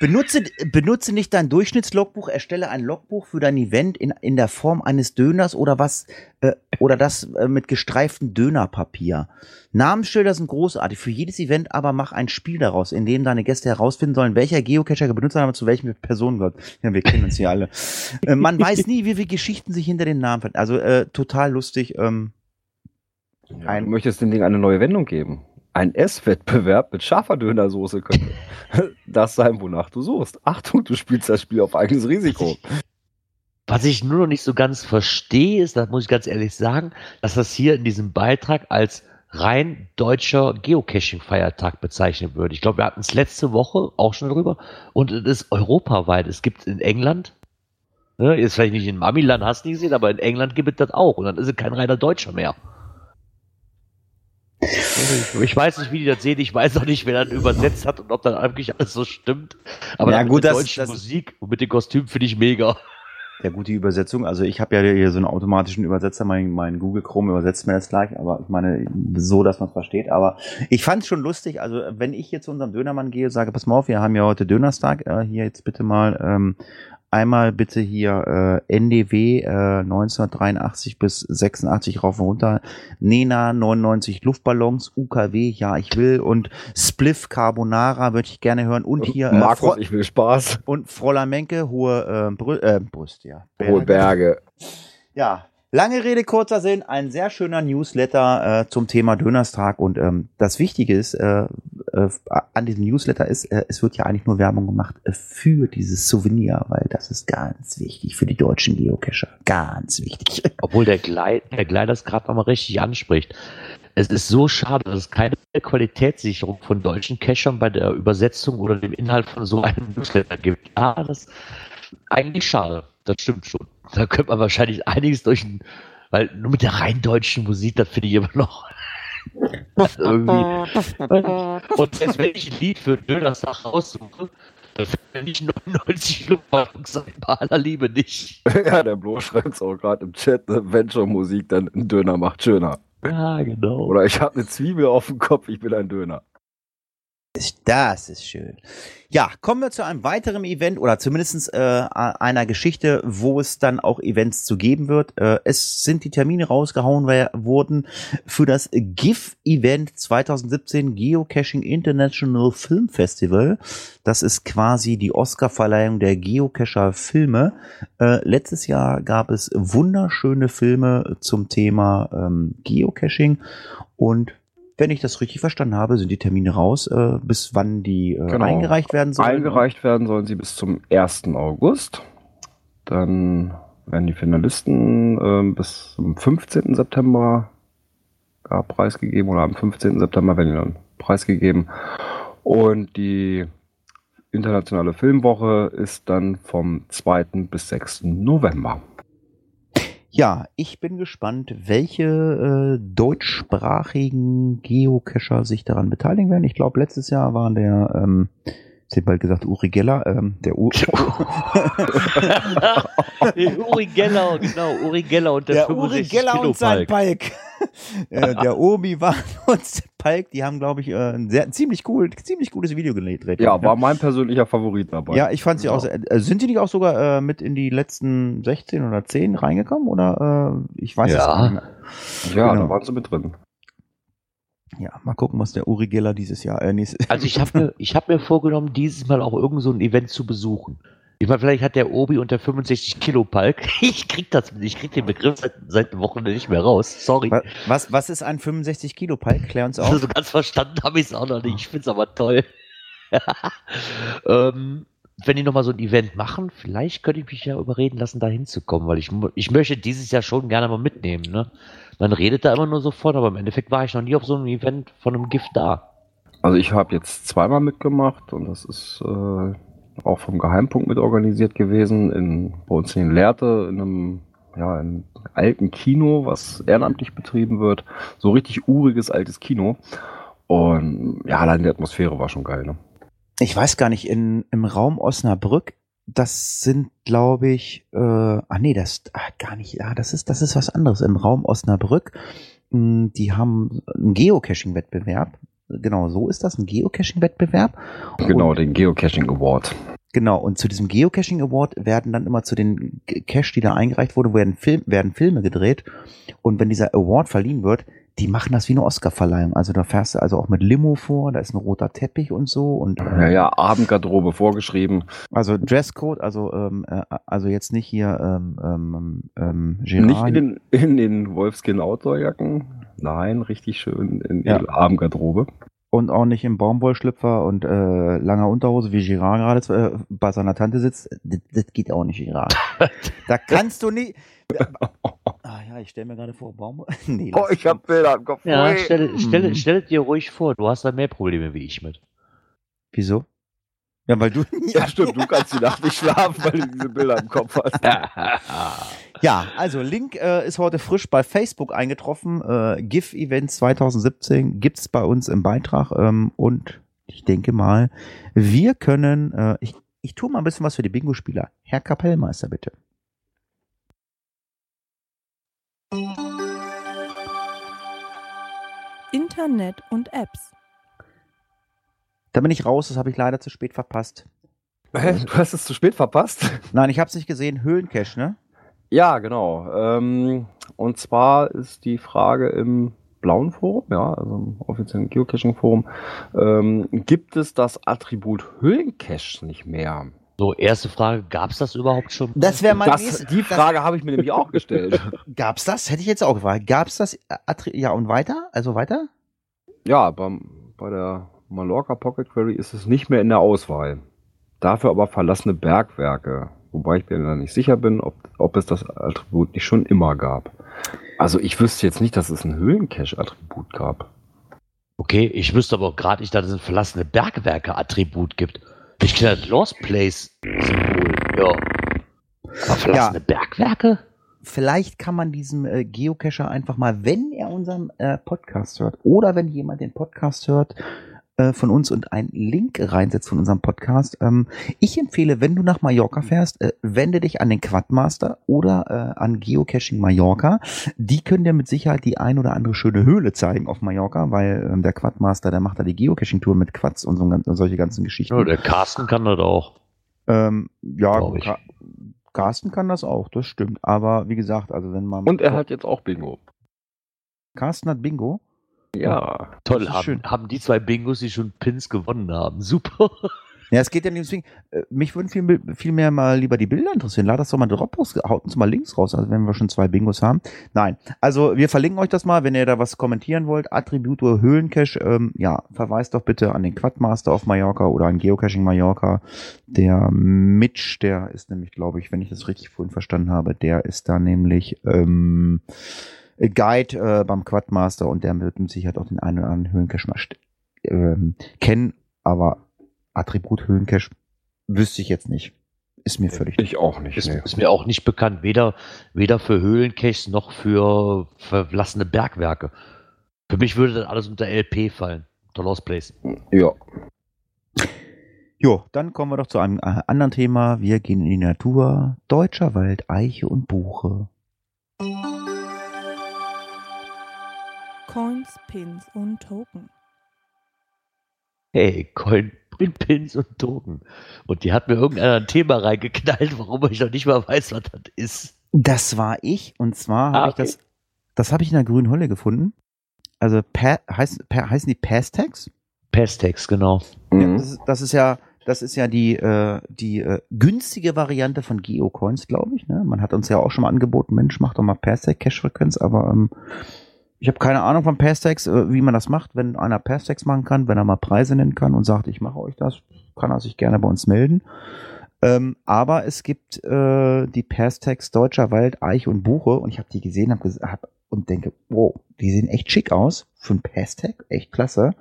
benutze, benutze nicht dein Durchschnittslogbuch, erstelle ein Logbuch für dein Event in, in der Form eines Döners oder was äh, oder das äh, mit gestreiftem Dönerpapier. Namensschilder sind großartig. Für jedes Event aber mach ein Spiel daraus, in dem deine Gäste herausfinden sollen, welcher Geocacher Benutzername zu welchen Personen gehört. Ja, wir kennen uns hier alle. [LAUGHS] Äh, man weiß nie, wie viele Geschichten sich hinter den Namen finden. Also äh, total lustig. Ähm, Ja, du möchtest dem Ding eine neue Wendung geben. Ein Esswettbewerb mit scharfer Dönersoße könnte [LAUGHS] das sein, wonach du suchst. Achtung, du spielst das Spiel auf eigenes Risiko. Was ich nur noch nicht so ganz verstehe, ist, das muss ich ganz ehrlich sagen, dass das hier in diesem Beitrag als rein deutscher Geocaching-Feiertag bezeichnet wird. Ich glaube, wir hatten es letzte Woche auch schon drüber und es ist europaweit. Es gibt in England, ne, jetzt vielleicht nicht in Mamiland, hast du nicht gesehen, aber in England gibt es das auch und dann ist es kein reiner Deutscher mehr. Ich, weiß nicht, wie die das sehen. Ich weiß auch nicht, wer das übersetzt hat und ob das wirklich alles so stimmt. Aber Ja, das mit gut, der das- deutschen Musik und mit dem Kostüm finde ich mega. Ja, gut, die Übersetzung. Also ich habe ja hier so einen automatischen Übersetzer, mein, mein Google Chrome übersetzt mir das gleich, aber ich meine, so, dass man es versteht. Aber ich fand es schon lustig. Also wenn ich jetzt zu unserem Dönermann gehe, sage, pass mal auf, wir haben ja heute Dönerstag, äh, hier jetzt bitte mal ähm, einmal bitte hier äh, NDW äh, 1983 bis 86 rauf und runter, Nena 99 Luftballons, UKW, ja ich will und Spliff Carbonara würde ich gerne hören und hier äh, Markus, Fro- ich will Spaß. und Fräulein Menke, hohe äh, Brü äh, Brust, ja. Hohe Berge. Ja, Lange Rede, kurzer Sinn, ein sehr schöner Newsletter äh, zum Thema Dönerstag und ähm, das Wichtige ist, äh, äh, an diesem Newsletter ist, äh, es wird ja eigentlich nur Werbung gemacht äh, für dieses Souvenir, weil das ist ganz wichtig für die deutschen Geocacher. Ganz wichtig. [LAUGHS] Obwohl der Gleit, der Gleit das gerade nochmal richtig anspricht. Es ist so schade, dass es keine Qualitätssicherung von deutschen Cachern bei der Übersetzung oder dem Inhalt von so einem Newsletter gibt. Ah, das ist eigentlich schade. Das stimmt schon. Da könnte man wahrscheinlich einiges durch ein, weil nur mit der rein deutschen Musik, das finde ich immer noch [LAUGHS] irgendwie. Und selbst wenn ich ein Lied für Dönerstag raussuche, dann finde ich 99 Luftballons sein, bei aller Liebe nicht. [LAUGHS] ja, der Blo schreibt es auch gerade im Chat, ne? wenn schon Musik, dann ein Döner macht schöner. Ja, genau. Oder ich habe eine Zwiebel auf dem Kopf, ich bin ein Döner. Das ist schön. Ja, kommen wir zu einem weiteren Event oder zumindest äh, einer Geschichte, wo es dann auch Events zu geben wird. Äh, es sind die Termine rausgehauen wurden für das GIF-Event 2017 Geocaching International Film Festival. Das ist quasi die Oscar-Verleihung der Geocacher-Filme. Äh, letztes Jahr gab es wunderschöne Filme zum Thema ähm, Geocaching und wenn ich das richtig verstanden habe, sind die Termine raus, äh, bis wann die äh, Genau. eingereicht werden sollen. Eingereicht werden sollen sie bis zum 1. August. Dann werden die Finalisten ähm, bis zum 15. September ja, preisgegeben oder am 15. September werden die dann preisgegeben. Und die internationale Filmwoche ist dann vom 2. bis 6. November. Ja, ich bin gespannt, welche äh, deutschsprachigen Geocacher sich daran beteiligen werden. Ich glaube, letztes Jahr waren der, ähm, hätte bald gesagt, Uri Geller, ähm, der U [LAUGHS] [LAUGHS] Uri Geller, genau, Uri Geller und der, der Uri 65 Geller Kilo und sein Palk. [LAUGHS] Äh, der Obi war und der Palk, die haben, glaube ich, äh, ein sehr ein ziemlich cool, ziemlich gutes Video gedreht. Ja, war mein persönlicher Favorit dabei. Ja, ich fand sie Ja. auch. Sehr, äh, sind die nicht auch sogar äh, mit in die letzten 16 oder 10 reingekommen? Oder äh, ich weiß Ja. es nicht mehr. ja genau. da waren sie mit drin. Ja, mal gucken, was der Uri Geller dieses Jahr. Äh, Also ich habe [LAUGHS] mir, ich hab mir vorgenommen, dieses Mal auch irgend so ein Event zu besuchen. Ich meine, vielleicht hat der Obi und der 65 Kilo Palk. [LAUGHS] Ich krieg das, ich krieg den Begriff seit, seit Wochen nicht mehr raus. Sorry. Wa- was, was ist ein 65 Kilo Palk? Klär uns auf. Also ganz verstanden habe ich es auch noch nicht. Ich finde es aber toll. [LAUGHS] ähm, wenn die nochmal so ein Event machen, vielleicht könnte ich mich ja überreden lassen, da hinzukommen, weil ich, ich möchte dieses Jahr schon gerne mal mitnehmen. Ne? Man redet da immer nur sofort, aber im Endeffekt war ich noch nie auf so einem Event von einem Gift da. Also ich habe jetzt zweimal mitgemacht und das ist äh, auch vom Geheimpunkt mit organisiert gewesen, in, bei uns in Lehrte, in einem ja, in einem alten Kino, was ehrenamtlich betrieben wird. So richtig uriges altes Kino. Und ja, allein die Atmosphäre war schon geil. Ne? Ich weiß gar nicht, in, im Raum Osnabrück, das sind, glaube ich, äh, ah nee, das ah, gar nicht, ja, das ist, das ist was anderes. Im Raum Osnabrück, mh, die haben einen Geocaching-Wettbewerb. Genau, so ist das, ein Geocaching-Wettbewerb. Genau, Und- den Geocaching Award. Genau, und zu diesem Geocaching Award werden dann immer zu den Cache, die da eingereicht wurden, werden, Film, werden Filme gedreht. Und wenn dieser Award verliehen wird, die machen das wie eine Oscarverleihung. Also da fährst du also auch mit Limo vor, da ist ein roter Teppich und so. Und Ja, ja, Abendgarderobe vorgeschrieben. also Dresscode, also ähm, äh, also jetzt nicht hier ähm, ähm, ähm, Gerard. Nicht in den, in den Wolfskin Outdoorjacken. Nein, richtig schön in Ja. Abendgarderobe. und auch nicht im Baumwollschlüpfer und äh, langer Unterhose, wie Girard gerade äh, bei seiner Tante sitzt. Das, das geht auch nicht, Girard. [LAUGHS] da kannst du nicht. [LAUGHS] Ah ja, ich stelle mir gerade vor, Baumwoll. [LAUGHS] nee, Oh, ich hab Bilder im Kopf. Ja, stell, stell, Mhm. stell dir ruhig vor, du hast da mehr Probleme wie ich mit. Wieso? Ja, weil du. [LAUGHS] Ja, stimmt, du kannst die Nacht nicht schlafen, weil du diese Bilder im Kopf hast. [LAUGHS] Ja, also Link äh, ist heute frisch bei Facebook eingetroffen. Äh, GIF Event 2017 gibt's bei uns im Beitrag. Ähm, und ich denke mal, wir können. Äh, ich, ich tue mal ein bisschen was für die Bingo-Spieler. Herr Kapellmeister, bitte. Internet und Apps. Da bin ich raus, das habe ich leider zu spät verpasst. Hä? Du hast es zu spät verpasst? Nein, ich habe es nicht gesehen. Höhlencache, ne? Ja, genau. Ähm, und zwar ist die Frage im blauen Forum, ja, also im offiziellen Geocaching-Forum, ähm, gibt es das Attribut Höhlencache nicht mehr? So, erste Frage, gab es das überhaupt schon? Das wäre mein Das, nächstes- die Frage habe ich mir nämlich auch gestellt. [LAUGHS] Gab's das? Hätte ich jetzt auch gefragt. Gab's das? äh, Attri- Ja, und weiter? Also weiter? Ja, beim, bei der Mallorca Pocket Query ist es nicht mehr in der Auswahl. Dafür aber verlassene Bergwerke. Wobei ich mir da nicht sicher bin, ob, ob es das Attribut nicht schon immer gab. Also ich wüsste jetzt nicht, dass es ein Höhlencache-Attribut gab. Okay, ich wüsste aber auch gerade nicht, dass es ein verlassene Bergwerke-Attribut gibt. Ich kenne Lost Place-Symbol, ja. Aber verlassene Bergwerke? Vielleicht kann man diesem äh, Geocacher einfach mal, wenn er unseren äh, Podcast hört oder wenn jemand den Podcast hört äh, von uns und einen Link reinsetzt von unserem Podcast. Ähm, ich empfehle, wenn du nach Mallorca fährst, äh, wende dich an den Quadmaster oder äh, an Geocaching Mallorca. Die können dir mit Sicherheit die ein oder andere schöne Höhle zeigen auf Mallorca, weil ähm, der Quadmaster, der macht da die Geocaching-Tour mit Quads und so, gan- solche ganzen Geschichten. Ja, der Carsten kann das auch. Ähm, ja, Carsten kann das auch, das stimmt. Aber wie gesagt, also wenn man. Und er hat jetzt auch Bingo. Carsten hat Bingo. Ja. Toll, haben, schön. haben die zwei Bingos, die schon Pins gewonnen haben. [LAUGHS] Super. Ja, es geht ja nicht deswegen. Äh, mich würden viel, viel mehr mal lieber die Bilder interessieren. Lad das doch mal raus, haut uns mal Links raus, also wenn wir schon zwei Bingos haben. Nein, also wir verlinken euch das mal, wenn ihr da was kommentieren wollt. Attributor Höhlencache, ähm, ja, verweist doch bitte an den Quadmaster auf Mallorca oder an Geocaching Mallorca. Der Mitch, der ist nämlich, glaube ich, wenn ich das richtig vorhin verstanden habe, der ist da nämlich ähm, Guide äh, beim Quadmaster und der wird mit Sicherheit auch den einen oder anderen Höhlencache mal ähm, kennen, aber Attribut Höhlencache wüsste ich jetzt nicht. Ist mir völlig. Ich auch nicht. Ist, nee. ist mir auch nicht bekannt, weder, weder für Höhlencaches noch für verlassene Bergwerke. Für mich würde das alles unter LP fallen. Unter Lost Place. Ja. Jo, dann kommen wir doch zu einem äh, anderen Thema. Wir gehen in die Natur. Deutscher Wald, Eiche und Buche. Coins, Pins und Token. Hey, Coin, Pin, Pins und Token. Und die hat mir irgendeiner ein Thema reingeknallt, warum ich noch nicht mal weiß, was das ist. Das war ich und zwar Ah, habe okay. ich das, das habe ich in der grünen Hölle gefunden. Also pa heißt, pa heißen die Pass-Tags? Genau. Ja, Mhm. das, ist, das ist ja, das ist ja die, äh, die äh, günstige Variante von Geocoins, glaube ich. Ne? Man hat uns ja auch schon mal angeboten, Mensch, mach doch mal Passtag Cash Frequenz, aber ähm, ich habe keine Ahnung von Passtags, äh, wie man das macht. Wenn einer Passtags machen kann, wenn er mal Preise nennen kann und sagt, ich mache euch das, kann er sich gerne bei uns melden. Ähm, aber es gibt äh, die Passtags Deutscher Wald, Eiche und Buche und ich habe die gesehen hab, ges- hab, und denke, wow, die sehen echt schick aus für ein Passtag, echt klasse.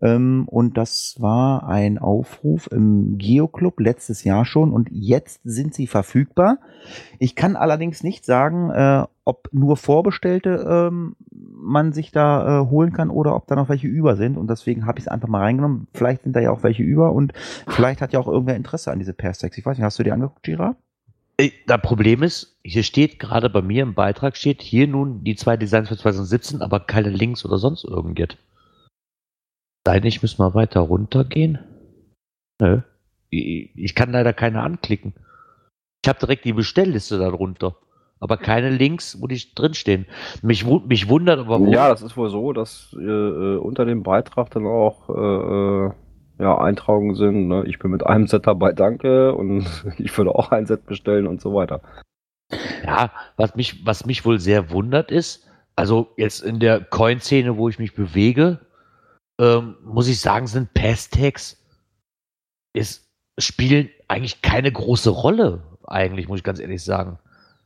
Ähm, und das war ein Aufruf im Geoclub letztes Jahr schon und jetzt sind sie verfügbar. Ich kann allerdings nicht sagen, äh, ob nur Vorbestellte ähm, man sich da äh, holen kann oder ob da noch welche über sind. Und deswegen habe ich es einfach mal reingenommen. Vielleicht sind da ja auch welche über und vielleicht hat ja auch irgendwer Interesse an diese Pairstacks. Ich weiß nicht, hast du dir angeguckt, Gira? Ey, Das Problem ist, hier steht gerade bei mir im Beitrag steht hier nun die zwei Designs für 2017, aber keine Links oder sonst irgendet. Sei nicht, müssen wir weiter runtergehen. Nö. Ich kann leider keine anklicken. Ich habe direkt die Bestellliste darunter. Aber keine Links, wo die drinstehen. Mich, mich wundert aber, wo- Ja, das ist wohl so, dass äh, äh, unter dem Beitrag dann auch äh, äh, ja, Eintragungen sind. Ne? Ich bin mit einem Set dabei, danke. Und [LAUGHS] ich würde auch ein Set bestellen und so weiter. Ja, was mich, was mich wohl sehr wundert ist, also jetzt in der Coin-Szene, wo ich mich bewege, ähm, muss ich sagen, sind Pass-Tags ist, spielen eigentlich keine große Rolle, eigentlich, muss ich ganz ehrlich sagen.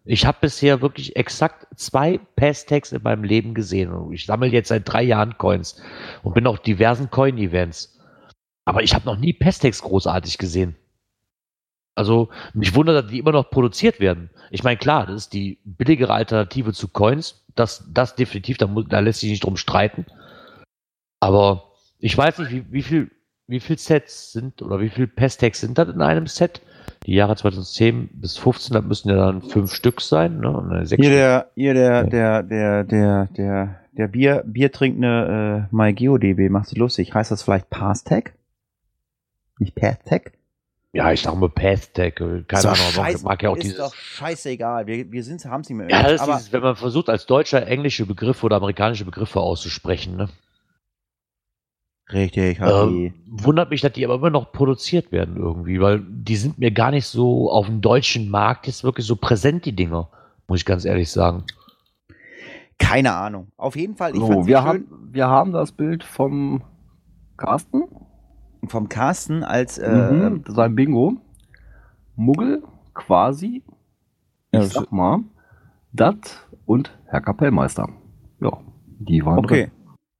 Ich habe bisher wirklich exakt zwei Pass-Tags in meinem Leben gesehen. Und ich sammle jetzt seit drei Jahren Coins und bin auf diversen Coin-Events. Aber ich habe noch nie Pass-Tags großartig gesehen. Also mich wundert, dass die immer noch produziert werden. Ich meine, klar, das ist die billigere Alternative zu Coins. Das, das definitiv, da, mu- da lässt sich nicht drum streiten. Aber ich weiß nicht, wie, wie viel, wie viel Sets sind oder wie viel Pestex sind das in einem Set? Die Jahre 2010 bis 15, das müssen ja dann fünf Stück sein, ne? Und, sechs Hier der, hier der, der, der, der, der, der Bier, Bier trinkende äh, MyGeoDB macht sich lustig. Heißt das vielleicht Passtag? Nicht Passtag? Ja, ich sag mal Pestec. Keine Ist Ahnung, mag, scheiß- mag ja auch ist dieses. doch scheißegal. Wir, wir sind, haben es nicht mehr. ja, das ist aber dieses, wenn man versucht, als Deutscher englische Begriffe oder amerikanische Begriffe auszusprechen, ne? Richtig. Ähm, wundert mich, dass die aber immer noch produziert werden irgendwie, weil die sind mir gar nicht so auf dem deutschen Markt jetzt wirklich so präsent, die Dinger. Muss ich ganz ehrlich sagen. Keine Ahnung. Auf jeden Fall, ich So, wir, schön haben, wir haben das Bild vom Carsten, vom Carsten als äh, mhm, sein Bingo. Muggel, quasi, ich Ja, sag mal, Dat und Herr Kapellmeister. Ja, die waren Okay.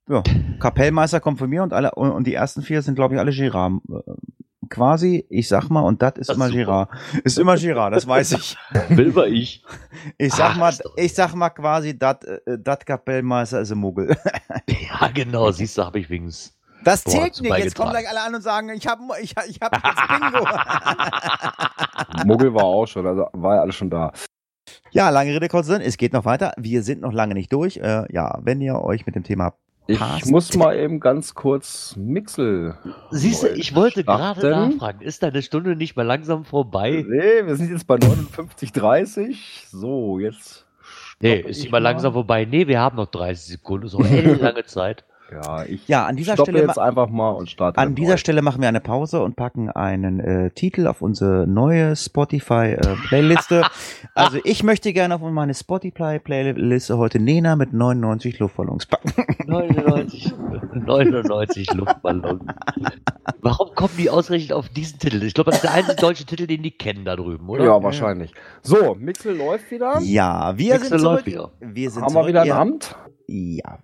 drin. Ja, Kapellmeister kommt von mir und alle und und die ersten vier sind, glaube ich, alle Girard. Äh, Quasi, ich sag mal, und das ist Das ist immer super. Girard. Ist immer Girard, das weiß ich. [LAUGHS] Will war ich. Ich sag Ach, mal, ich sag mal quasi, dat, äh, dat Kapellmeister ist ein Muggel. [LAUGHS] Ja, genau, siehst du, habe ich wenigstens. Das zählt nicht. Jetzt kommen gleich alle an und sagen, ich hab, ich ich hab jetzt [LAUGHS] Bingo. Muggel war auch schon, also war ja alles schon da. ja, lange Rede, kurzer Sinn. Es geht noch weiter. Wir sind noch lange nicht durch. Äh, ja, wenn ihr euch mit dem Thema Ich Passt. muss mal eben ganz kurz Mixel. Siehst du, ich wollte gerade nachfragen, ist deine Stunde nicht mal langsam vorbei? Nee, wir sind jetzt bei 59,30. So, jetzt. Nee, ist die mal langsam vorbei? Nee, wir haben noch 30 Sekunden, so eine [LAUGHS] lange Zeit. Ja, ich Ja, an dieser stoppe Stelle jetzt einfach mal und starte. An dieser euch. Stelle machen wir eine Pause und packen einen äh, Titel auf unsere neue Spotify-Playliste. [LAUGHS] also ich möchte gerne auf meine Spotify-Playliste heute Nena mit 99 Luftballons packen. 99, 99 [LAUGHS] Luftballons. Warum kommen die ausgerechnet auf diesen Titel? Ich glaube, das ist der einzige deutsche Titel, den die kennen da drüben, oder? Ja, wahrscheinlich. So, Mixel läuft wieder. Ja, wir Wechsel sind läuft zurück. wieder. Wir sind Haben wir zurück. wieder ein Amt? Ja,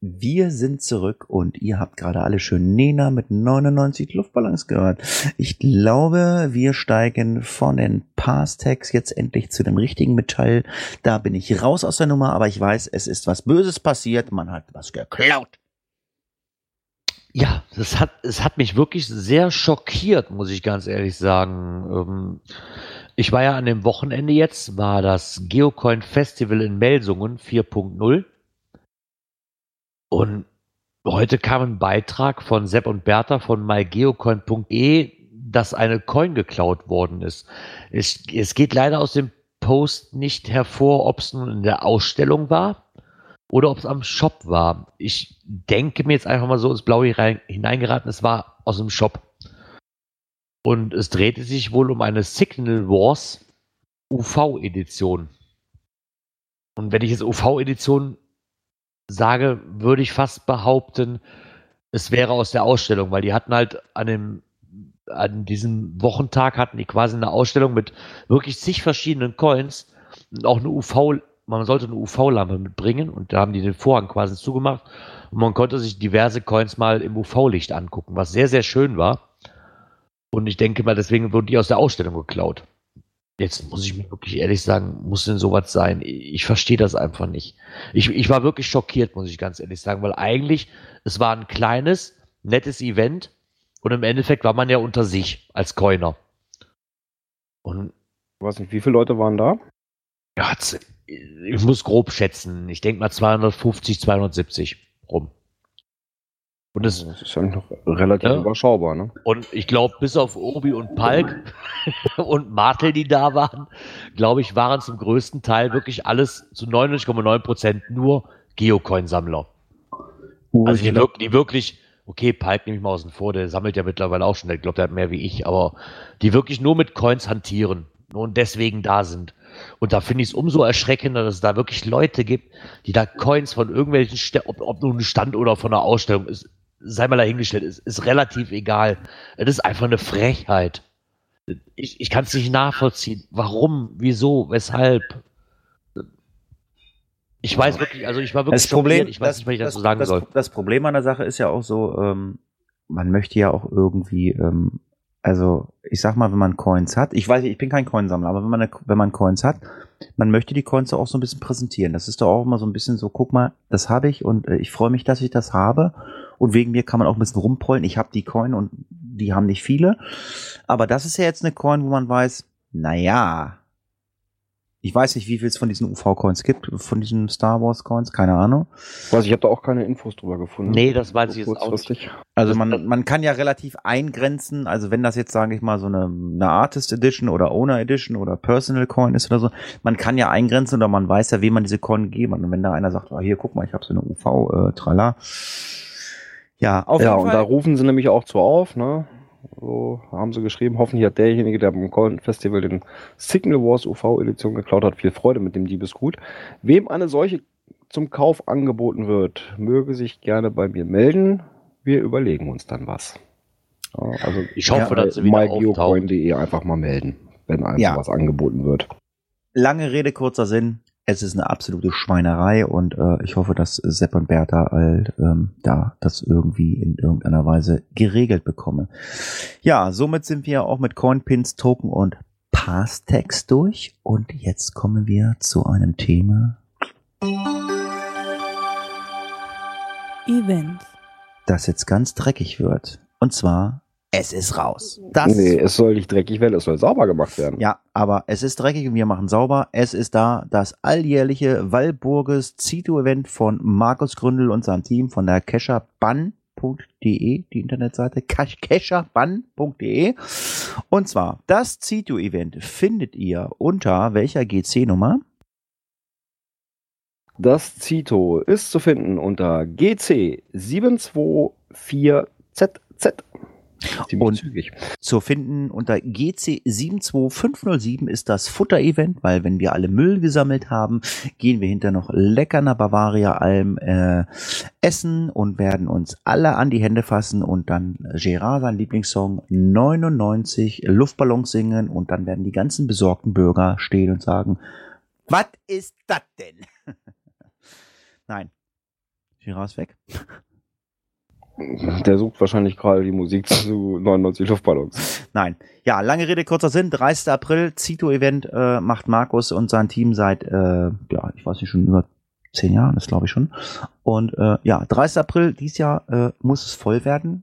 wir sind zurück und ihr habt gerade alle schön Nena mit 99 Luftballons gehört. Ich glaube, wir steigen von den Pass-Tags jetzt endlich zu dem richtigen Metall. Da bin ich raus aus der Nummer, aber ich weiß, es ist was Böses passiert. Man hat was geklaut. Ja, das hat, es hat mich wirklich sehr schockiert, muss ich ganz ehrlich sagen. Ähm, ich war ja an dem Wochenende jetzt, war das Geocoin Festival in Melsungen 4.0. Und heute kam ein Beitrag von Sepp und Bertha von mygeocoin.de, dass eine Coin geklaut worden ist. Es, es geht leider aus dem Post nicht hervor, ob es nun in der Ausstellung war oder ob es am Shop war. Ich denke mir jetzt einfach mal so ins Blaue hinein- hineingeraten, es war aus dem Shop. Und es drehte sich wohl um eine Signal Wars UV-Edition. Und wenn ich jetzt UV-Edition sage, würde ich fast behaupten, es wäre aus der Ausstellung, weil die hatten halt an dem an diesem Wochentag hatten die quasi eine Ausstellung mit wirklich zig verschiedenen Coins und auch eine UV, man sollte eine UV-Lampe mitbringen und da haben die den Vorhang quasi zugemacht und man konnte sich diverse Coins mal im UV-Licht angucken, was sehr, sehr schön war. Und ich denke mal, deswegen wurden die aus der Ausstellung geklaut. Jetzt muss ich mir wirklich ehrlich sagen, muss denn sowas sein? Ich verstehe das einfach nicht. Ich, ich war wirklich schockiert, muss ich ganz ehrlich sagen, weil eigentlich, es war ein kleines, nettes Event und im Endeffekt war man ja unter sich als Coiner. Und Ich weiß nicht, wie viele Leute waren da? ja, ich muss grob schätzen, ich denke mal 250, 270 rum. Und es, Das ist ja noch relativ Ja. überschaubar, ne? Und ich glaube, bis auf Obi und Palk [LAUGHS] und Martel, die da waren, glaube ich, waren zum größten Teil wirklich alles zu 99,9 Prozent nur Geocoin-Sammler. Also die, wirk die wirklich, okay, Palk nehme ich mal außen vor, der sammelt ja mittlerweile auch schon, ich glaube, der hat mehr wie ich, aber die wirklich nur mit Coins hantieren und deswegen da sind. Und da finde ich es umso erschreckender, dass es da wirklich Leute gibt, die da Coins von irgendwelchen, Stä ob, ob nun ein Stand oder von einer Ausstellung ist, sei mal dahingestellt, ist, ist relativ egal. Es ist einfach eine Frechheit. Ich, ich kann es nicht nachvollziehen. Warum, wieso, weshalb? Ich weiß wirklich, also ich war wirklich Das Problem, ich weiß das, nicht, was ich das, dazu sagen das, soll. das Problem an der Sache ist ja auch so, ähm, man möchte ja auch irgendwie, ähm, also ich sag mal, wenn man Coins hat, ich weiß, ich bin kein Coinsammler, aber wenn man, wenn man Coins hat, man möchte die Coins auch so ein bisschen präsentieren. Das ist doch auch immer so ein bisschen so, guck mal, das habe ich und äh, ich freue mich, dass ich das habe. Und wegen mir kann man auch ein bisschen rumpollen. Ich habe die Coin und die haben nicht viele. Aber das ist ja jetzt eine Coin, wo man weiß, naja, ich weiß nicht, wie viel es von diesen UV-Coins gibt, von diesen Star Wars-Coins, keine Ahnung. Weiß ich habe da auch keine Infos drüber gefunden. Nee, das weiß ich So jetzt auch nicht. Also man, man kann ja relativ eingrenzen, also wenn das jetzt, sage ich mal, so eine, eine Artist Edition oder Owner Edition oder Personal Coin ist oder so, man kann ja eingrenzen oder man weiß ja, wem man diese Coin gegeben hat. Und wenn da einer sagt, ah, hier, guck mal, ich habe so eine UV, äh, trala. Ja, auf ja, jeden und Fall. da rufen sie nämlich auch zu auf, ne? So haben sie geschrieben, hoffentlich hat derjenige, der beim Golden Festival den Signal Wars UV-Edition geklaut hat, viel Freude mit dem Diebesgut. Wem eine solche zum Kauf angeboten wird, möge sich gerne bei mir melden. Wir überlegen uns dann was. Also Ich hoffe, dass sie wieder mygeocoin.de einfach mal melden, wenn einem Ja. was angeboten wird. Lange Rede, kurzer Sinn. Es ist eine absolute Schweinerei und äh, ich hoffe, dass Sepp und Bertha halt, ähm, da das irgendwie in irgendeiner Weise geregelt bekomme. Ja, somit sind wir auch mit Coinpins, Token und Passtext durch und jetzt kommen wir zu einem Thema, Events. das jetzt ganz dreckig wird. Und zwar, es ist raus. Das nee, es soll nicht dreckig werden, es soll sauber gemacht werden. Ja, aber es ist dreckig und wir machen sauber. Es ist da das alljährliche Walburges Zito-Event von Markus Gründel und seinem Team von der kescherbann.de, die Internetseite kescherbann.de. Und zwar, das Zito-Event findet ihr unter welcher GC-Nummer? Das Zito ist zu finden unter GC 724ZZ. Ziemlich Und- zügig. Zu finden unter GC 72507 ist das Futter-Event, weil wenn wir alle Müll gesammelt haben, gehen wir hinter noch lecker nach Bavaria Alm äh, essen und werden uns alle an die Hände fassen und dann Gerard sein Lieblingssong 99 Luftballons singen und dann werden die ganzen besorgten Bürger stehen und sagen, was ist das denn? [LAUGHS] Nein. Gerard ist weg. Der sucht wahrscheinlich gerade die Musik [LAUGHS] zu 99 Luftballons. Nein. Ja, lange Rede, kurzer Sinn. 30. April, Zito-Event äh, macht Markus und sein Team seit, äh, ja, ich weiß nicht, schon über zehn Jahren, das glaube ich schon. Und äh, ja, 30. April, dieses Jahr äh, muss es voll werden.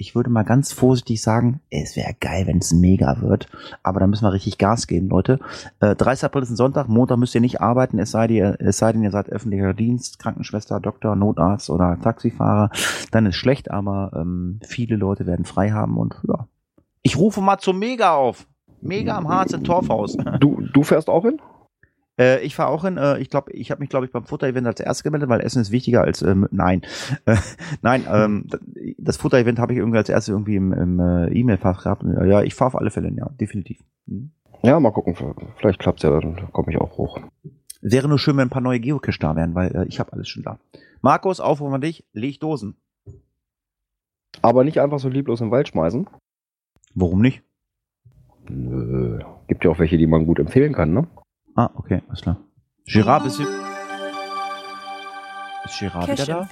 Ich würde mal ganz vorsichtig sagen, es wäre geil, wenn es mega wird. Aber da müssen wir richtig Gas geben, Leute. Äh, 30. April ist ein Sonntag, Montag müsst ihr nicht arbeiten, es sei, dir, es sei denn, ihr seid öffentlicher Dienst, Krankenschwester, Doktor, Notarzt oder Taxifahrer. Dann ist schlecht, aber ähm, viele Leute werden frei haben und ja, ich rufe mal zum Mega auf. Mega am Harz in Torfhaus. Du, du fährst auch hin? Äh, ich fahre auch hin. Äh, ich glaube, ich habe mich, glaube ich, beim Futter-Event als erstes gemeldet, weil Essen ist wichtiger als ähm, nein. [LAUGHS] Äh, nein, ähm, das Futter-Event habe ich irgendwie als erstes irgendwie im, im äh, E-Mail-Fach gehabt. Ja, ich fahre auf alle Fälle, ja, definitiv. Hm. Ja, mal gucken. Vielleicht klappt's ja, dann komme ich auch hoch. Wäre nur schön, wenn ein paar neue Geocache da wären, weil äh, ich habe alles schon da. Markus, Aufruf an dich, leg Dosen. Aber nicht einfach so lieblos im Wald schmeißen. Warum nicht? Nö. Gibt ja auch welche, die man gut empfehlen kann, ne? Ah, okay, alles klar. Girard, bist du... Ist Girard wieder da?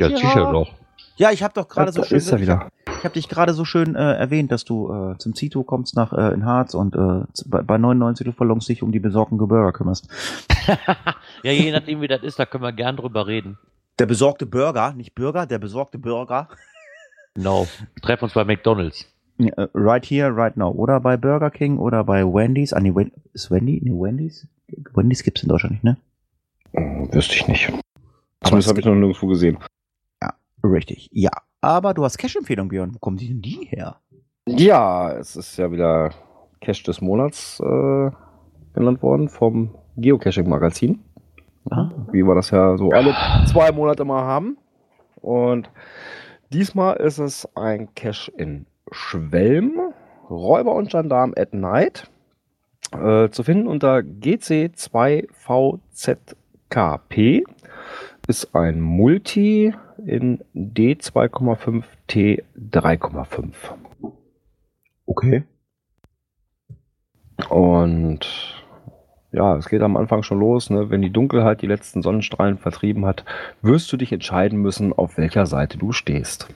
Ja, sicher doch. Ja, ich habe doch gerade so schön... ist er wieder. Ich habe dich gerade so schön äh, erwähnt, dass du äh, zum Zito kommst nach äh, in Harz und äh, bei, bei 99 Luftballons dich um die besorgten Bürger kümmerst. [LAUGHS] ja, je nachdem, wie das ist, da können wir gern drüber reden. Der besorgte Bürger, nicht Bürger, der besorgte Bürger. Genau. Wir treffen uns bei McDonalds. Ja, äh, right here, right now. Oder bei Burger King oder bei Wendy's. Ah, nee, ist Wendy? Nee, Wendy's? Wendy's gibt's in Deutschland nicht, ne? Hm, Wüsste ich nicht. Zumindest es habe ich noch nirgendwo gesehen. Richtig, ja. Aber du hast Cash-Empfehlung, Björn. Wo kommen die denn die her? Ja, es ist ja wieder Cache des Monats äh, genannt worden vom Geocaching-Magazin. Ah. Wie wir das ja so alle zwei Monate mal haben. Und diesmal ist es ein Cache in Schwelm, Räuber und Gendarm at Night. Äh, zu finden unter GC2VZKP. Ist ein Multi in D2,5 T3,5. Okay. Und ja, es geht am Anfang schon los. Ne? Wenn die Dunkelheit die letzten Sonnenstrahlen vertrieben hat, wirst du dich entscheiden müssen, auf welcher Seite du stehst.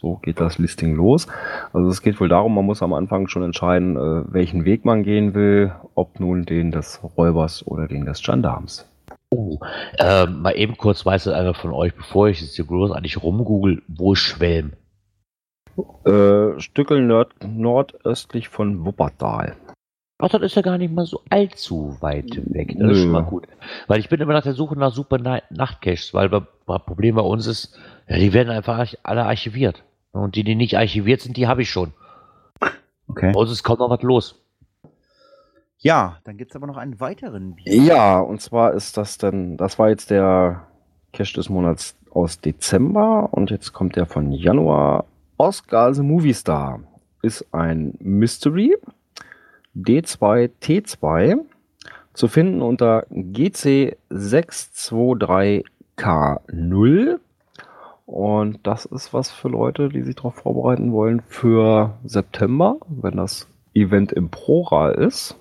So geht das Listing los. Also es geht wohl darum, man muss am Anfang schon entscheiden, äh, welchen Weg man gehen will, ob nun den des Räubers oder den des Gendarms. Oh, äh, mal eben kurz weiß es einer von euch, bevor ich jetzt hier großartig rumgoogle, wo ist Schwelm? Äh, Stückel nord nordöstlich von Wuppertal. Ach, das ist ja gar nicht mal so allzu weit weg. Das ist Nö. schon mal gut. Weil ich bin immer nach der Suche nach super Na- Nachtcaches, weil das Problem bei uns ist, ja, die werden einfach alle archiviert. Und die, die nicht archiviert sind, die habe ich schon. Okay. Bei uns ist kaum noch was los. Ja, dann gibt's aber noch einen weiteren Bier. Ja, und zwar ist das dann, das war jetzt der Cache des Monats aus Dezember und jetzt kommt der von Januar. Oscar the Movie Star ist ein Mystery D2T2 zu finden unter GC623K0 und das ist was für Leute, die sich darauf vorbereiten wollen für September, wenn das Event im Prora ist.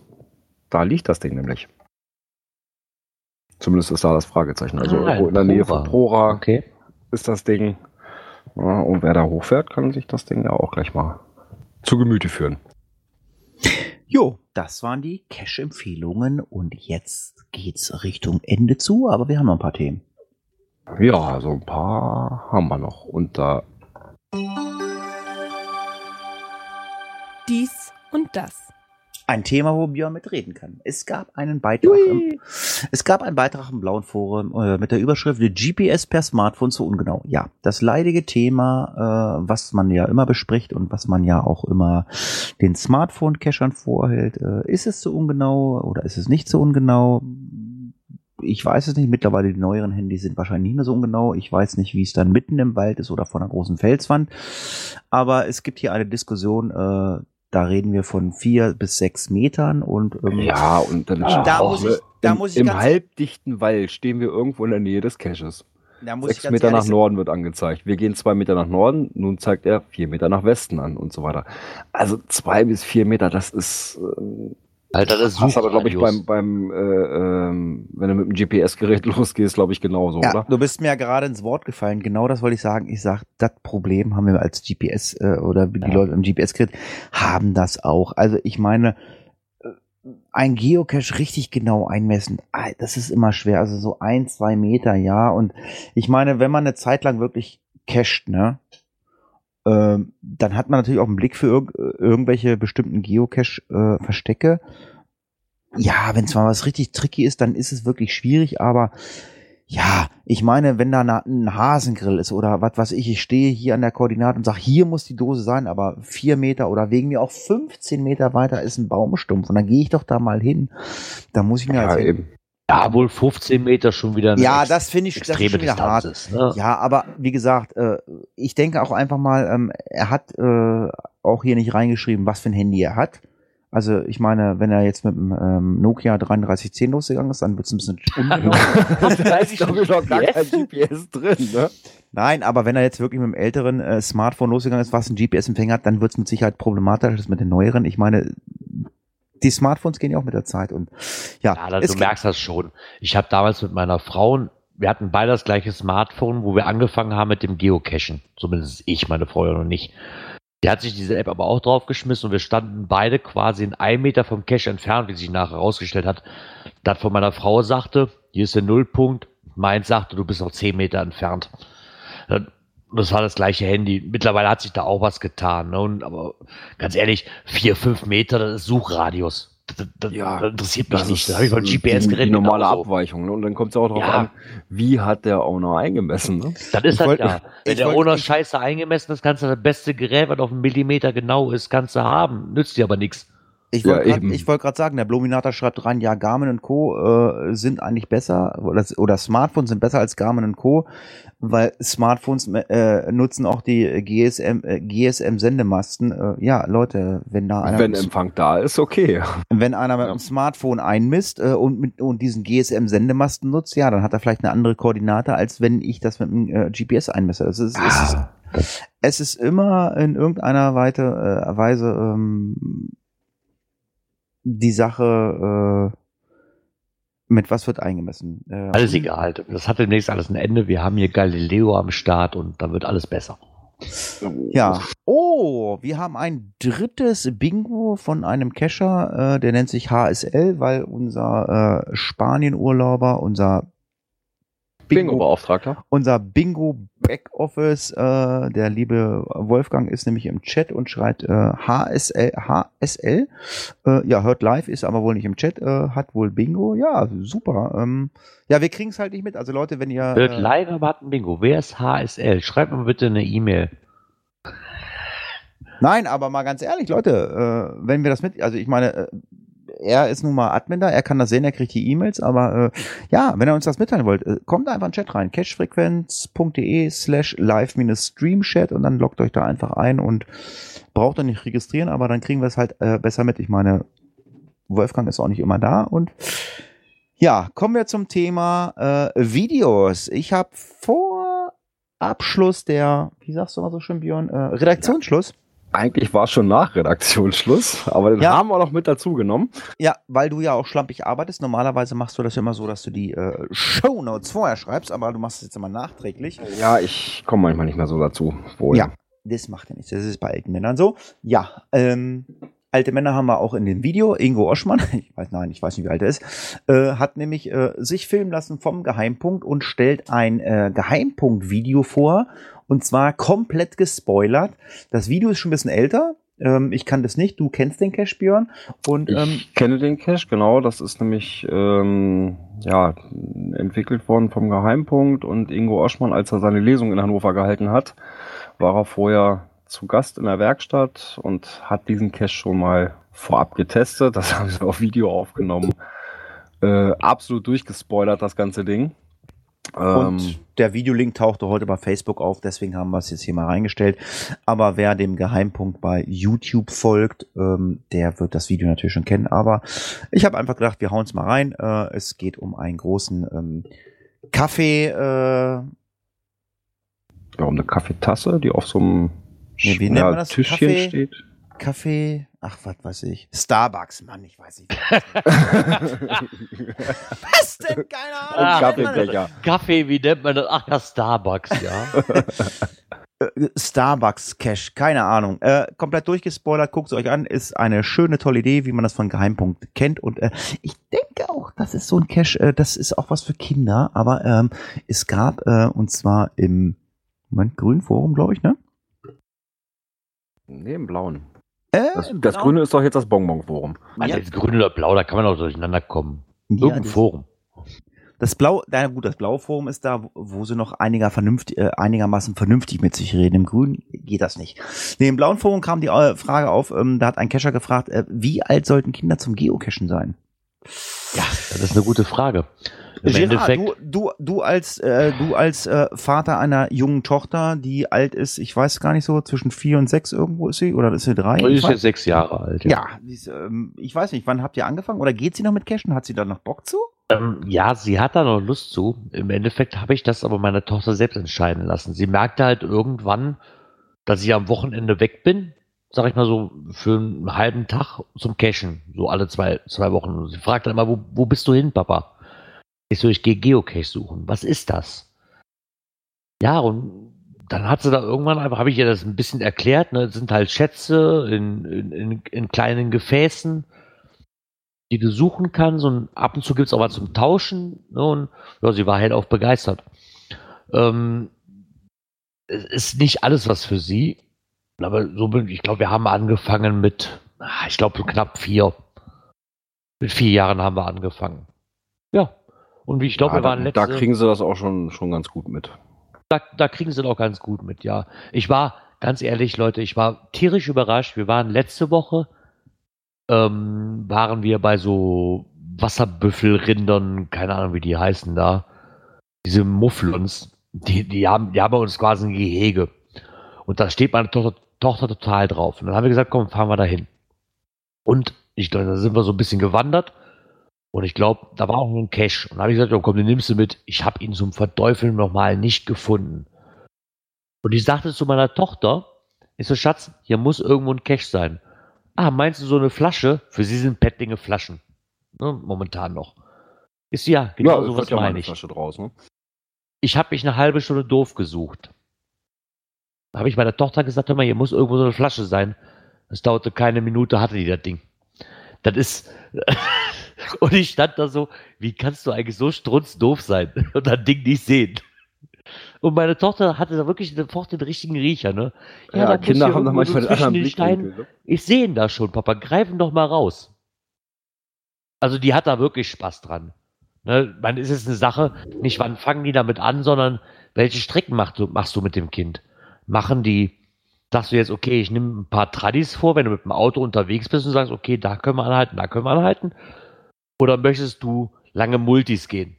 Da liegt das Ding nämlich. Zumindest ist da das Fragezeichen. Also Ah, in der Nähe von Prora Okay. ist das Ding. Ja, und wer da hochfährt, kann sich das Ding ja auch gleich mal zu Gemüte führen. Jo, das waren die Cash-Empfehlungen und jetzt geht's Richtung Ende zu, aber wir haben noch ein paar Themen. Ja, so ein paar haben wir noch. Und da Dies und das. Ein Thema, wo Björn mitreden kann. Es gab einen Beitrag, im, es gab einen Beitrag im Blauen Forum äh, mit der Überschrift GPS per Smartphone zu ungenau. Ja, das leidige Thema, äh, was man ja immer bespricht und was man ja auch immer den Smartphone-Cachern vorhält. Äh, ist es zu ungenau oder ist es nicht zu ungenau? Ich weiß es nicht. Mittlerweile die neueren Handys sind wahrscheinlich nicht mehr so ungenau. Ich weiß nicht, wie es dann mitten im Wald ist oder vor einer großen Felswand. Aber es gibt hier eine Diskussion, äh, da reden wir von vier bis sechs Metern und ähm, Ja, und dann Da auch, muss ich- da im, muss ich im ganz- halbdichten Wald stehen wir irgendwo in der Nähe des Caches. da Sechs Meter nach Norden wird angezeigt. Wir gehen zwei Meter nach Norden, nun zeigt er vier Meter nach Westen an und so weiter. Also zwei bis vier Meter, das ist ähm, Alter, das hast aber, glaube ich, beim, beim äh, ähm, wenn du mit dem GPS-Gerät [LAUGHS] losgehst, glaube ich, genauso, Ja, oder? du bist mir ja gerade ins Wort gefallen. Genau das wollte ich sagen. Ich sag, das Problem haben wir als GPS äh, oder die Ja. Leute im GPS-Gerät haben das auch. Also ich meine, äh, ein Geocache richtig genau einmessen, ah, das ist immer schwer. Also so ein, zwei Meter, ja. Und ich meine, wenn man eine Zeit lang wirklich cached, ne, ähm, dann hat man natürlich auch einen Blick für irg irgendwelche bestimmten Geocache-Verstecke. ja, wenn zwar was richtig tricky ist, dann ist es wirklich schwierig, aber ja, ich meine, wenn da ein Hasengrill ist oder was weiß ich, ich stehe hier an der Koordinate und sage, hier muss die Dose sein, aber vier Meter oder wegen mir auch 15 Meter weiter ist ein Baumstumpf und dann gehe ich doch da mal hin. Da muss ich mir Ja, als eben. Ja, wohl 15 Meter schon wieder Ja, das finde ich, das extreme schon wieder Distanz hart. ist. Ne? Ja, aber wie gesagt, äh, ich denke auch einfach mal, ähm, er hat äh, auch hier nicht reingeschrieben, was für ein Handy er hat. Also ich meine, wenn er jetzt mit dem ähm, Nokia 3310 losgegangen ist, dann wird es ein bisschen [LAUGHS] ungenau. da ist, glaube ich, noch gar kein GPS drin, ne? Nein, aber wenn er jetzt wirklich mit dem älteren äh, Smartphone losgegangen ist, was einen GPS-Empfänger hat, dann wird es mit Sicherheit problematisch als mit den neueren. Ich meine, die Smartphones gehen ja auch mit der Zeit und ja, Ja, da, es du merkst das schon. Ich habe damals mit meiner Frau, wir hatten beide das gleiche Smartphone, wo wir angefangen haben mit dem Geocachen. Zumindest ich, meine Frau ja noch nicht. Die hat sich diese App aber auch draufgeschmissen und wir standen beide quasi in einem Meter vom Cache entfernt, wie sich nachher herausgestellt hat. Das von meiner Frau sagte, hier ist der Nullpunkt. Meins sagte, du bist noch zehn Meter entfernt. Dann- Das war das gleiche Handy. Mittlerweile hat sich da auch was getan. Ne? Und, aber ganz ehrlich, vier, fünf Meter, das ist Suchradius. Das, das, Ja, das interessiert mich Das nicht. ist Da habe ich die, GPS-Gerät. die normale genauso. Abweichung. Ne? Und dann kommt es auch darauf Ja. an, wie hat der Owner eingemessen. Ne? Das ist wollt- ja. Wenn der wollt- Owner scheiße eingemessen ist, kannst du das beste Gerät, was auf einen Millimeter genau ist, kannst du haben. Nützt dir aber nichts. Ich Ja, wollte ich wollt gerade sagen, der Bluminator schreibt rein, ja, Garmin und Co. Äh, sind eigentlich besser oder, oder Smartphones sind besser als Garmin und Co., weil Smartphones äh, nutzen auch die GSM, äh, GSM-Sendemasten. Äh, ja, Leute, wenn da einer, Wenn Empfang da ist, okay. wenn einer mit Ja. dem Smartphone einmisst äh, und, mit, und diesen GSM-Sendemasten nutzt, ja, dann hat er vielleicht eine andere Koordinate, als wenn ich das mit dem äh, GPS einmesse. Das ist, es, ist, es ist immer in irgendeiner Weite, äh, Weise ähm, die Sache, äh, mit was wird eingemessen. Äh, Alles egal. Das hat demnächst alles ein Ende. Wir haben hier Galileo am Start und dann wird alles besser. Ja. Oh, wir haben ein drittes Bingo von einem Cacher, äh, der nennt sich HSL, weil unser äh, Spanien-Urlauber, unser Bingo-Beauftragter. unser Bingo Backoffice, äh, der liebe Wolfgang ist nämlich im Chat und schreibt äh, HSL, HSL. Äh, ja, hört live, ist aber wohl nicht im Chat, äh, hat wohl Bingo. Ja, super. Ähm, ja, wir kriegen es halt nicht mit. Also Leute, wenn ihr Wird äh, live aber hat ein Bingo. Wer ist HSL? Schreibt mir bitte eine E-Mail. Nein, aber mal ganz ehrlich, Leute, äh, wenn wir das mit, also ich meine, äh, er ist nun mal Admin da, er kann das sehen, er kriegt die E-Mails, aber äh, ja, wenn ihr uns das mitteilen wollt, äh, kommt einfach in den Chat rein, cashfrequenz.de slash live-streamchat und dann loggt euch da einfach ein und braucht dann nicht registrieren, aber dann kriegen wir es halt äh, besser mit. Ich meine, Wolfgang ist auch nicht immer da und ja, kommen wir zum Thema äh, Videos. Ich habe vor Abschluss der, wie sagst du mal so schön, Björn, äh, Redaktionsschluss. Eigentlich war es schon nach Redaktionsschluss, aber den Ja. haben wir noch mit dazu genommen. Ja, weil du ja auch schlampig arbeitest. Normalerweise machst du das ja immer so, dass du die äh, Shownotes vorher schreibst, aber du machst es jetzt immer nachträglich. Ja, ich komme manchmal nicht mehr so dazu. Wohl. Ja, das macht ja nichts. Das ist bei alten Männern so. Ja, ähm, alte Männer haben wir auch in dem Video. Ingo Oschmann, [LAUGHS] ich weiß, nein, ich weiß nicht, wie alt er ist, äh, hat nämlich äh, sich filmen lassen vom Geheimpunkt und stellt ein äh, Geheimpunkt-Video vor. Und zwar komplett gespoilert. Das Video ist schon ein bisschen älter. Ähm, ich kann das nicht. Du kennst den Cash, Björn. Und ähm, Ich kenne den Cache, genau. Das ist nämlich ähm, ja, entwickelt worden vom Geheimpunkt und Ingo Oschmann, als er seine Lesung in Hannover gehalten hat, war er vorher zu Gast in der Werkstatt und hat diesen Cache schon mal vorab getestet. Das [LAUGHS] haben sie auf Video aufgenommen. Äh, absolut durchgespoilert, das ganze Ding. Ähm, Und der Videolink tauchte heute bei Facebook auf, deswegen haben wir es jetzt hier mal reingestellt. Aber wer dem Geheimpunkt bei YouTube folgt, ähm, der wird das Video natürlich schon kennen. Aber ich habe einfach gedacht, wir hauen es mal rein. Äh, es geht um einen großen ähm, Kaffee. Äh, ja, um eine Kaffeetasse, die auf so einem Nee, wie nennt man das? Tischchen Kaffee? steht. Kaffee, ach, was weiß ich. Starbucks, Mann, ich weiß nicht. Was [LAUGHS] denn? Keine Ein Ah, Kaffeebecher. Kaffee, wie nennt man das? Ach ja, Starbucks, ja. [LAUGHS] Starbucks Cash, keine Ahnung. Äh, komplett durchgespoilert, guckt es euch an, ist eine schöne, tolle Idee, wie man das von Geheimpunkt kennt. Und äh, ich denke auch, das ist so ein Cash, äh, das ist auch was für Kinder, aber ähm, es gab, äh, und zwar im Moment, Grünforum, glaube ich, ne? nee, im Blauen. Äh, Das, das Blauen- Grüne ist doch jetzt das Bonbon-Forum. Also Ja. jetzt grün oder blau, da kann man auch durcheinander kommen. Ja, Irgendein das, Forum. das Blau, na gut, das blaue Forum ist da, wo- sie noch einiger vernünftig, äh, einigermaßen vernünftig mit sich reden. Im Grün geht das nicht. Nee, im blauen Forum kam die äh, Frage auf, ähm, da hat ein Cacher gefragt, äh, wie alt sollten Kinder zum Geocachen sein? Ja, das ist eine gute Frage. Im Gerard, Endeffekt, du, du, du als, äh, du als äh, Vater einer jungen Tochter, die alt ist, ich weiß gar nicht so, zwischen vier und sechs irgendwo ist sie, oder ist sie drei? Ich ist jetzt sechs Jahre alt. ja, die ist, ähm, ich weiß nicht, wann habt ihr angefangen? Oder geht sie noch mit Cashen? Hat sie da noch Bock zu? Ähm, ja, sie hat da noch Lust zu. Im Endeffekt habe ich das aber meiner Tochter selbst entscheiden lassen. Sie merkte halt irgendwann, dass ich am Wochenende weg bin, sag ich mal so, für einen halben Tag zum Cashen, so alle zwei, zwei Wochen. Und sie fragt dann immer, wo, wo bist du hin, Papa? Ich so, ich gehe Geocache suchen. Was ist das? Ja, und dann hat sie da irgendwann einfach, habe ich ihr das ein bisschen erklärt, ne, es sind halt Schätze in, in, in, in kleinen Gefäßen, die du suchen kannst und ab und zu gibt es auch was zum Tauschen. Ne, und ja, sie war halt auch begeistert. Ähm, es ist nicht alles was für sie, aber so bin ich glaube, wir haben angefangen mit, ah, ich glaube, knapp vier. Mit vier Jahren haben wir angefangen. Ja. Und wie ich glaube, ja, wir waren da, letzte, da kriegen sie das auch schon, schon ganz gut mit. da, da kriegen sie doch ganz gut mit, ja. Ich war, ganz ehrlich, Leute, ich war tierisch überrascht. Wir waren letzte Woche, ähm, waren wir bei so Wasserbüffelrindern, keine Ahnung, wie die heißen da. Diese Mufflons, die, die haben, die haben bei uns quasi ein Gehege. Und da steht meine Tochter, Tochter total drauf. Und dann haben wir gesagt, komm, fahren wir da hin. Und ich glaube, da sind wir so ein bisschen gewandert. Und ich glaube, da war auch ein Cache. Und da habe ich gesagt, ja, komm, den nimmst du mit. Ich habe ihn zum Verteufeln nochmal nicht gefunden. Und ich sagte zu meiner Tochter, ich so, Schatz, hier muss irgendwo ein Cache sein. Ah, meinst du so eine Flasche? Für sie sind Pettlinge Flaschen. Ne, momentan noch. Ist sie ja, genau es sowas wird ja meine eine ich. Draus, ne? Ich habe mich eine halbe Stunde doof gesucht. Da habe ich meiner Tochter gesagt, hör mal, hier muss irgendwo so eine Flasche sein. Es dauerte keine Minute, hatte die das Ding. Das ist. [LAUGHS] und ich stand da so, wie kannst du eigentlich so strunzdoof sein [LAUGHS] und das Ding nicht sehen? Und meine Tochter hatte da wirklich sofort den richtigen Riecher, ne? Ja, da muss Kinder haben da manchmal so zwischen den Steinen. Ne? Ich sehe ihn da schon, Papa. Greif ihn doch mal raus. Also die hat da wirklich Spaß dran. Ne, man ist es eine Sache, nicht wann fangen die damit an, sondern welche Strecken machst du, machst du mit dem Kind? Machen die sagst du jetzt, okay, ich nehme ein paar Tradis vor, wenn du mit dem Auto unterwegs bist und sagst, okay, da können wir anhalten, da können wir anhalten? Oder möchtest du lange Multis gehen?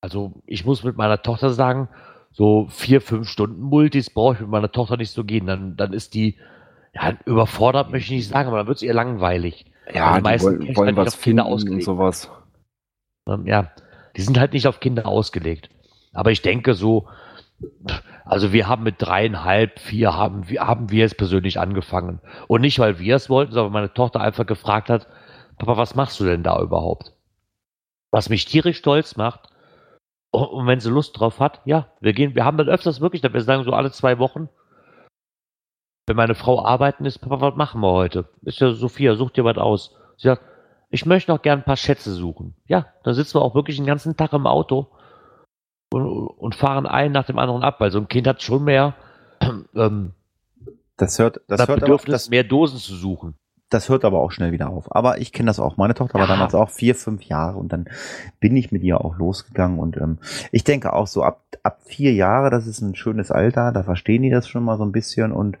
Also ich muss mit meiner Tochter sagen, so vier, fünf Stunden Multis brauche ich mit meiner Tochter nicht so gehen. Dann, dann ist die, ja, überfordert möchte ich nicht sagen, aber dann wird es ihr langweilig. Ja, die die meisten wollen, halt was auf Kinder finden und ausgelegt. sowas. Ähm, ja, die sind halt nicht auf Kinder ausgelegt. Aber ich denke so, also wir haben mit dreieinhalb, vier haben wir, haben wir es persönlich angefangen. Und nicht, weil wir es wollten, sondern weil meine Tochter einfach gefragt hat, Papa, was machst du denn da überhaupt? Was mich tierisch stolz macht. Und wenn sie Lust drauf hat, ja, wir gehen, wir haben dann öfters wirklich, wir sagen so alle zwei Wochen, wenn meine Frau arbeiten ist, Papa, was machen wir heute? Ist ja Sophia, such dir was aus. Sie sagt, ich möchte noch gern ein paar Schätze suchen. Ja, dann sitzen wir auch wirklich den ganzen Tag im Auto und, und fahren einen nach dem anderen ab, weil so ein Kind hat schon mehr [CLEARS THROAT] ähm, Das hört, das hört, Bedürfnis, das, mehr Dosen zu suchen. Das hört aber auch schnell wieder auf. Aber ich kenne das auch. Meine Tochter war Ja. damals auch vier, fünf Jahre und dann bin ich mit ihr auch losgegangen und ähm, ich denke auch so ab, ab vier Jahre, das ist ein schönes Alter, da verstehen die das schon mal so ein bisschen und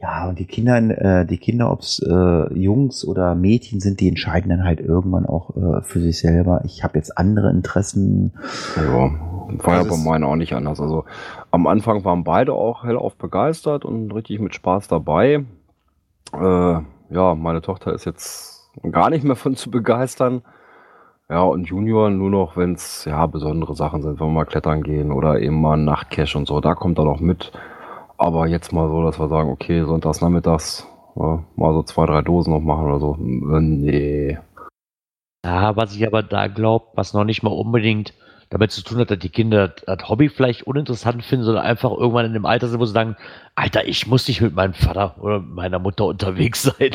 ja, und die Kinder, äh, die Kinder, ob's äh, Jungs oder Mädchen sind, die entscheiden dann halt irgendwann auch äh, für sich selber. Ich habe jetzt andere Interessen. Ja, war ja bei meinen auch nicht anders. Also am Anfang waren beide auch hellauf begeistert und richtig mit Spaß dabei. Äh, ja, meine Tochter ist jetzt gar nicht mehr von zu begeistern. Ja, und Junior nur noch, wenn es ja besondere Sachen sind, wenn wir mal klettern gehen oder eben mal ein Nachtcache und so, da kommt er noch mit. Aber jetzt mal so, dass wir sagen, okay, sonntags nachmittags ja, mal so zwei, drei Dosen noch machen oder so. Äh, Nee. Ja, was ich aber da glaube, was noch nicht mal unbedingt damit zu tun hat, dass die Kinder das Hobby vielleicht uninteressant finden, sondern einfach irgendwann in dem Alter sind, wo sie sagen, Alter, ich muss nicht mit meinem Vater oder meiner Mutter unterwegs [LAUGHS] sein.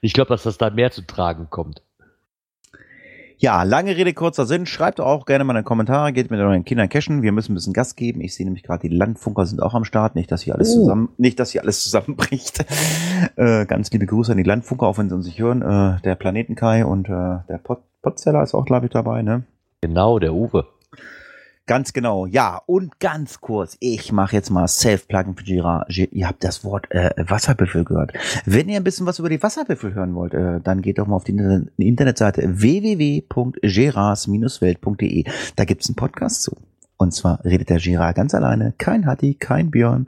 Ich glaube, dass das da mehr zu tragen kommt. Ja, lange Rede, kurzer Sinn. Schreibt auch gerne mal in die Kommentare, geht mit euren Kindern cashen. Wir müssen ein bisschen Gas geben. Ich sehe nämlich gerade, die Landfunker sind auch am Start. Nicht, dass hier alles Oh. zusammen, nicht, dass hier alles zusammenbricht. [LAUGHS] äh, ganz liebe Grüße an die Landfunker, auch wenn sie uns nicht hören. Äh, der Planetenkai und äh, der Pot Potzeller ist auch, glaube ich, dabei, ne? Genau, der Uwe. Ganz genau, ja. Und ganz kurz, ich mache jetzt mal Self-Plugin für Gira. Gi- Ihr habt das Wort äh, Wasserbüffel gehört. Wenn ihr ein bisschen was über die Wasserbüffel hören wollt, äh, dann geht doch mal auf die Inter- Internetseite www.geras-welt.de. Da gibt's einen Podcast zu. Und zwar redet der Gira ganz alleine. Kein Hatti, kein Björn,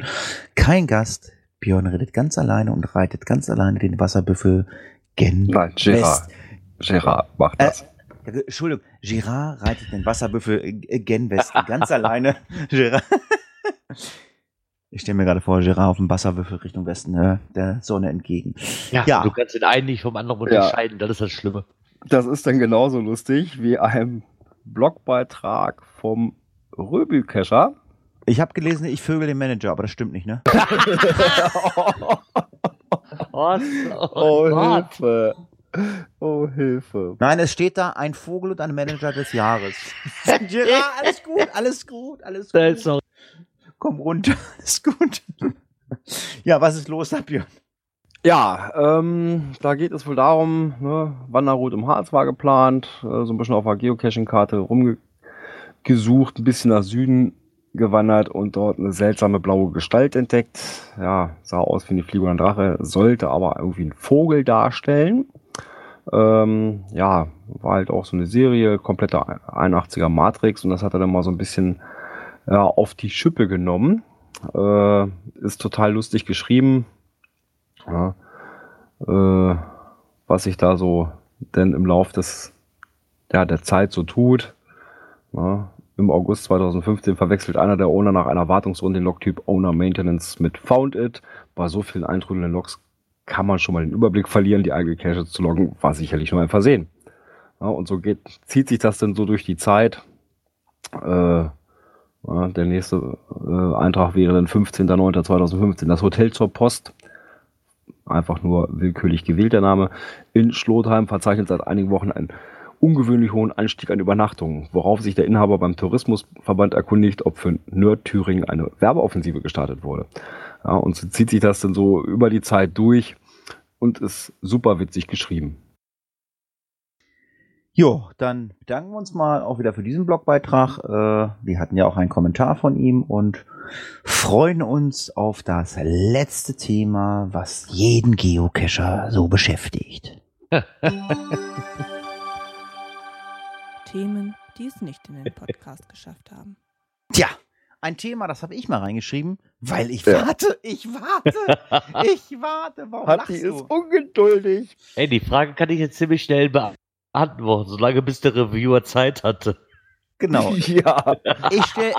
kein Gast. Björn redet ganz alleine und reitet ganz alleine den Wasserbüffel gen Nein, Gerard. West. Gerard macht das. Äh, Entschuldigung, Girard reitet den Wasserbüffel gen Westen, ganz alleine. [LAUGHS] Girard. Ich stelle mir gerade vor, Girard auf dem Wasserbüffel Richtung Westen, äh, der Sonne entgegen. Ja, Ja. du kannst den einen nicht vom anderen Ja. unterscheiden, das ist das Schlimme. Das ist dann genauso lustig wie ein Blogbeitrag vom Röbü-Kescher. Ich habe gelesen, ich vögel den Manager, aber das stimmt nicht, ne? [LAUGHS] [LAUGHS] Oh, oh, Gott. Hilfe. [LAUGHS] Oh, Hilfe. Nein, es steht da ein Vogel und ein Manager des Jahres. [LAUGHS] Girard, alles gut, alles gut, alles gut. sorry. Komm runter, [LAUGHS] alles gut. Ja, was ist los, Björn? Ja, ähm, da geht es wohl darum, ne, Wanderroute im Harz war geplant, äh, so ein bisschen auf der Geocaching-Karte rumgesucht, ein bisschen nach Süden gewandert und dort eine seltsame blaue Gestalt entdeckt. Ja, sah aus wie eine Fliege oder ein Drache, sollte aber irgendwie ein Vogel darstellen. Ähm, ja, war halt auch so eine Serie, komplette 81er Matrix und das hat er dann mal so ein bisschen ja, auf die Schippe genommen. Äh, ist total lustig geschrieben. Ja, äh, was sich da so denn im Lauf des, ja, der Zeit so tut. Ja, Im August 2015 verwechselt einer der Owner nach einer Wartungsrunde den Logtyp Owner Maintenance mit Found It. Bei so vielen eintrudelnden Logs kann man schon mal den Überblick verlieren. Die eigene Cache zu loggen war sicherlich nur ein Versehen. Ja, und so geht, zieht sich das dann so durch die Zeit. Äh, ja, der nächste äh, Eintrag wäre dann 15.09.2015. Das Hotel zur Post einfach nur willkürlich gewählt der Name, in Schlotheim verzeichnet seit einigen Wochen einen ungewöhnlich hohen Anstieg an Übernachtungen, worauf sich der Inhaber beim Tourismusverband erkundigt, ob für Nerd Thüringen eine Werbeoffensive gestartet wurde. Ja, und so zieht sich das dann so über die Zeit durch und ist super witzig geschrieben. Jo, dann bedanken wir uns mal auch wieder für diesen Blogbeitrag. Äh, wir hatten ja auch einen Kommentar von ihm und freuen uns auf das letzte Thema, was jeden Geocacher so beschäftigt. Themen, die es nicht in den Podcast geschafft haben. Tja, ein Thema, das habe ich mal reingeschrieben, weil ich Ja. warte, ich warte, [LAUGHS] ich warte. Warum Hatti lachst ist du? ungeduldig. Ey, die Frage kann ich jetzt ziemlich schnell beantworten, solange bis der Reviewer Zeit hatte. Genau. [LAUGHS] Ja, Ich stell,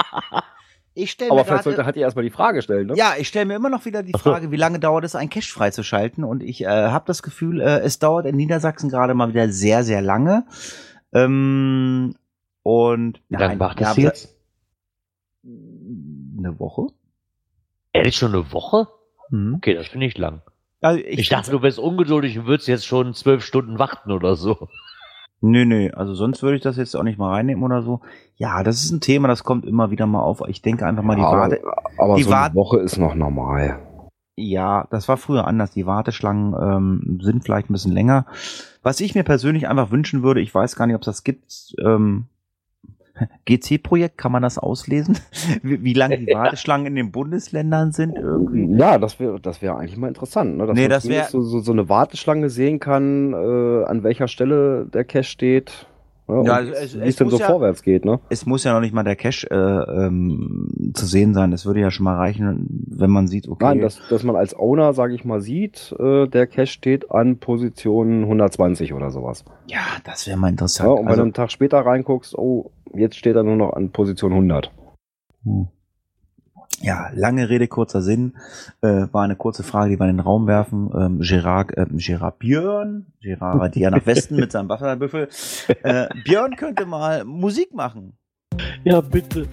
ich stell aber mir vielleicht sollte Hatti erstmal die Frage stellen, ne? ja, ich stelle mir immer noch wieder die Frage, wie lange dauert es, ein Cache freizuschalten? Und ich äh, habe das Gefühl, äh, es dauert in Niedersachsen gerade mal wieder sehr, sehr lange. Ähm, und Wie lange macht das jetzt? Eine Woche? Ehrlich, schon eine Woche? Mhm. Okay, das finde ich lang. Also Ich, dachte, du wärst ungeduldig und würdest jetzt schon zwölf Stunden warten oder so. Nö, nö, also sonst würde ich das jetzt auch nicht mal reinnehmen oder so. Ja, das ist ein Thema, das kommt immer wieder mal auf. Ich denke einfach mal, die Ja, Warte. aber, aber die so eine Woche ist noch normal. Ja, das war früher anders. Die Warteschlangen ähm, sind vielleicht ein bisschen länger. Was ich mir persönlich einfach wünschen würde, ich weiß gar nicht, ob es das gibt. Ähm, GC-Projekt, kann man das auslesen? [LAUGHS] Wie, wie lange die Warteschlangen in den Bundesländern sind irgendwie? Ja, das wäre das wäre eigentlich mal interessant, ne? dass Nee, man das wär- so, so, so eine Warteschlange sehen kann, äh, an welcher Stelle der Cache steht. Ne? Ja, also es- wie es es denn so ja- vorwärts geht, ne? Es muss ja noch nicht mal der Cache äh, ähm, zu sehen sein. Es würde ja schon mal reichen, wenn man sieht, okay. Nein, dass, dass man als Owner, sage ich mal, sieht, äh, der Cache steht an Position 120 oder sowas. ja, das wäre mal Ja, interessant. und wenn Also- du einen Tag später reinguckst, oh, jetzt steht er nur noch an Position 100. Hm. Ja, lange Rede, kurzer Sinn. Äh, war eine kurze Frage, die wir in den Raum werfen. Ähm, Gerard, äh, Gerard Björn, Gerard radiert ja nach Westen mit seinem Wasserbüffel. Äh, Björn könnte mal Musik machen. Ja, bitte.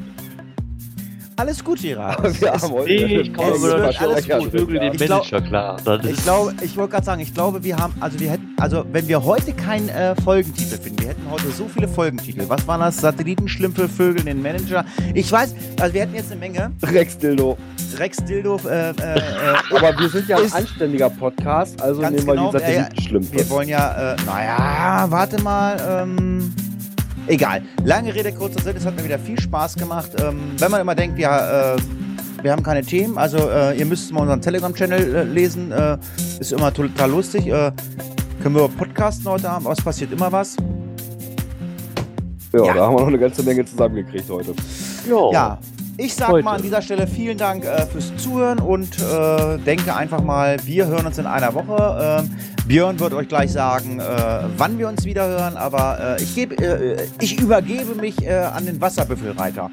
Alles gut, Gerard. Aber [LAUGHS] wir Es- haben heute- ich komme Es wird alles gut. Vögel den Ich Manager klar. Ich glaube, ich wollte gerade sagen, ich glaube, wir haben, also wir hätten, also wenn wir heute keinen äh, Folgentitel finden, wir hätten heute so viele Folgentitel. Was waren das? Satellitenschlümpfe, Vögel, den Manager. Ich weiß, also wir hätten jetzt eine Menge. Rex Dildo. Rex Dildo, äh, äh, äh, [LAUGHS] Aber wir sind ja ein anständiger Podcast, also nehmen wir genau, die. Satellitenschlümpfe. Wir wollen ja, äh, naja, warte mal, ähm, egal. Lange Rede, kurzer Sinn, es hat mir wieder viel Spaß gemacht. Ähm, wenn man immer denkt, ja, äh, wir haben keine Themen, also äh, ihr müsst mal unseren Telegram-Channel äh, lesen, äh, ist immer total lustig. Äh, können wir Podcasten heute haben, aber es passiert immer was. ja, ja. da haben wir noch eine ganze Menge zusammengekriegt heute. Jo. Ja, ich sag Heute. mal an dieser Stelle vielen Dank äh, fürs Zuhören und äh, denke einfach mal, wir hören uns in einer Woche. Ähm, Björn wird euch gleich sagen, äh, wann wir uns wieder hören, aber äh, ich, geb, äh, ich übergebe mich äh, an den Wasserbüffelreiter.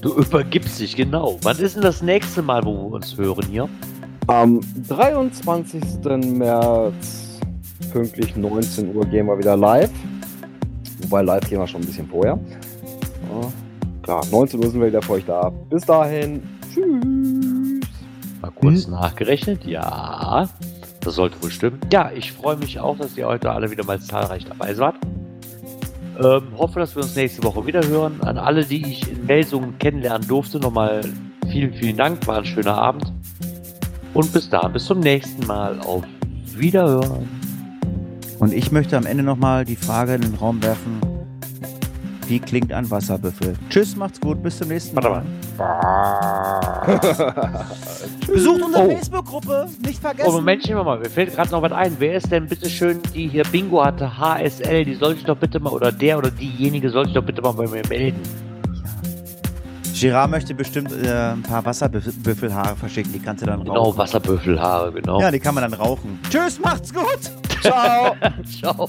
Du übergibst dich, genau. Wann ist denn das nächste Mal, wo wir uns hören hier? Am 23. März, pünktlich 19 Uhr, gehen wir wieder live. Wobei live gehen wir schon ein bisschen vorher. Ja, klar, 19 Uhr sind wir wieder für euch da. Bis dahin, tschüss. Mal kurz nachgerechnet. Ja, das sollte wohl stimmen. Ja, ich freue mich auch, dass ihr heute alle wieder mal zahlreich dabei seid. Ähm, hoffe, dass wir uns nächste Woche wieder hören. An alle, die ich in Melsungen kennenlernen durfte, nochmal vielen, vielen Dank. War ein schöner Abend. Und bis dahin, bis zum nächsten Mal. Auf Wiederhören. Und ich möchte am Ende nochmal die Frage in den Raum werfen, wie klingt ein Wasserbüffel? Tschüss, macht's gut, bis zum nächsten Mal. Warte [LAUGHS] Besucht unsere Oh. Facebook-Gruppe, nicht vergessen. Oh, Momentchen mal, mir fällt gerade noch was ein. Wer ist denn bitte schön, die hier Bingo hatte, HSL, die soll sich doch bitte mal, oder der oder diejenige soll sich doch bitte mal bei mir melden. Gerard möchte bestimmt äh, ein paar Wasserbüffelhaare verschicken, die kannst du dann Genau, rauchen. Wasserbüffelhaare, genau. Ja, die kann man dann rauchen. Tschüss, macht's gut. Ciao. [LAUGHS] Ciao.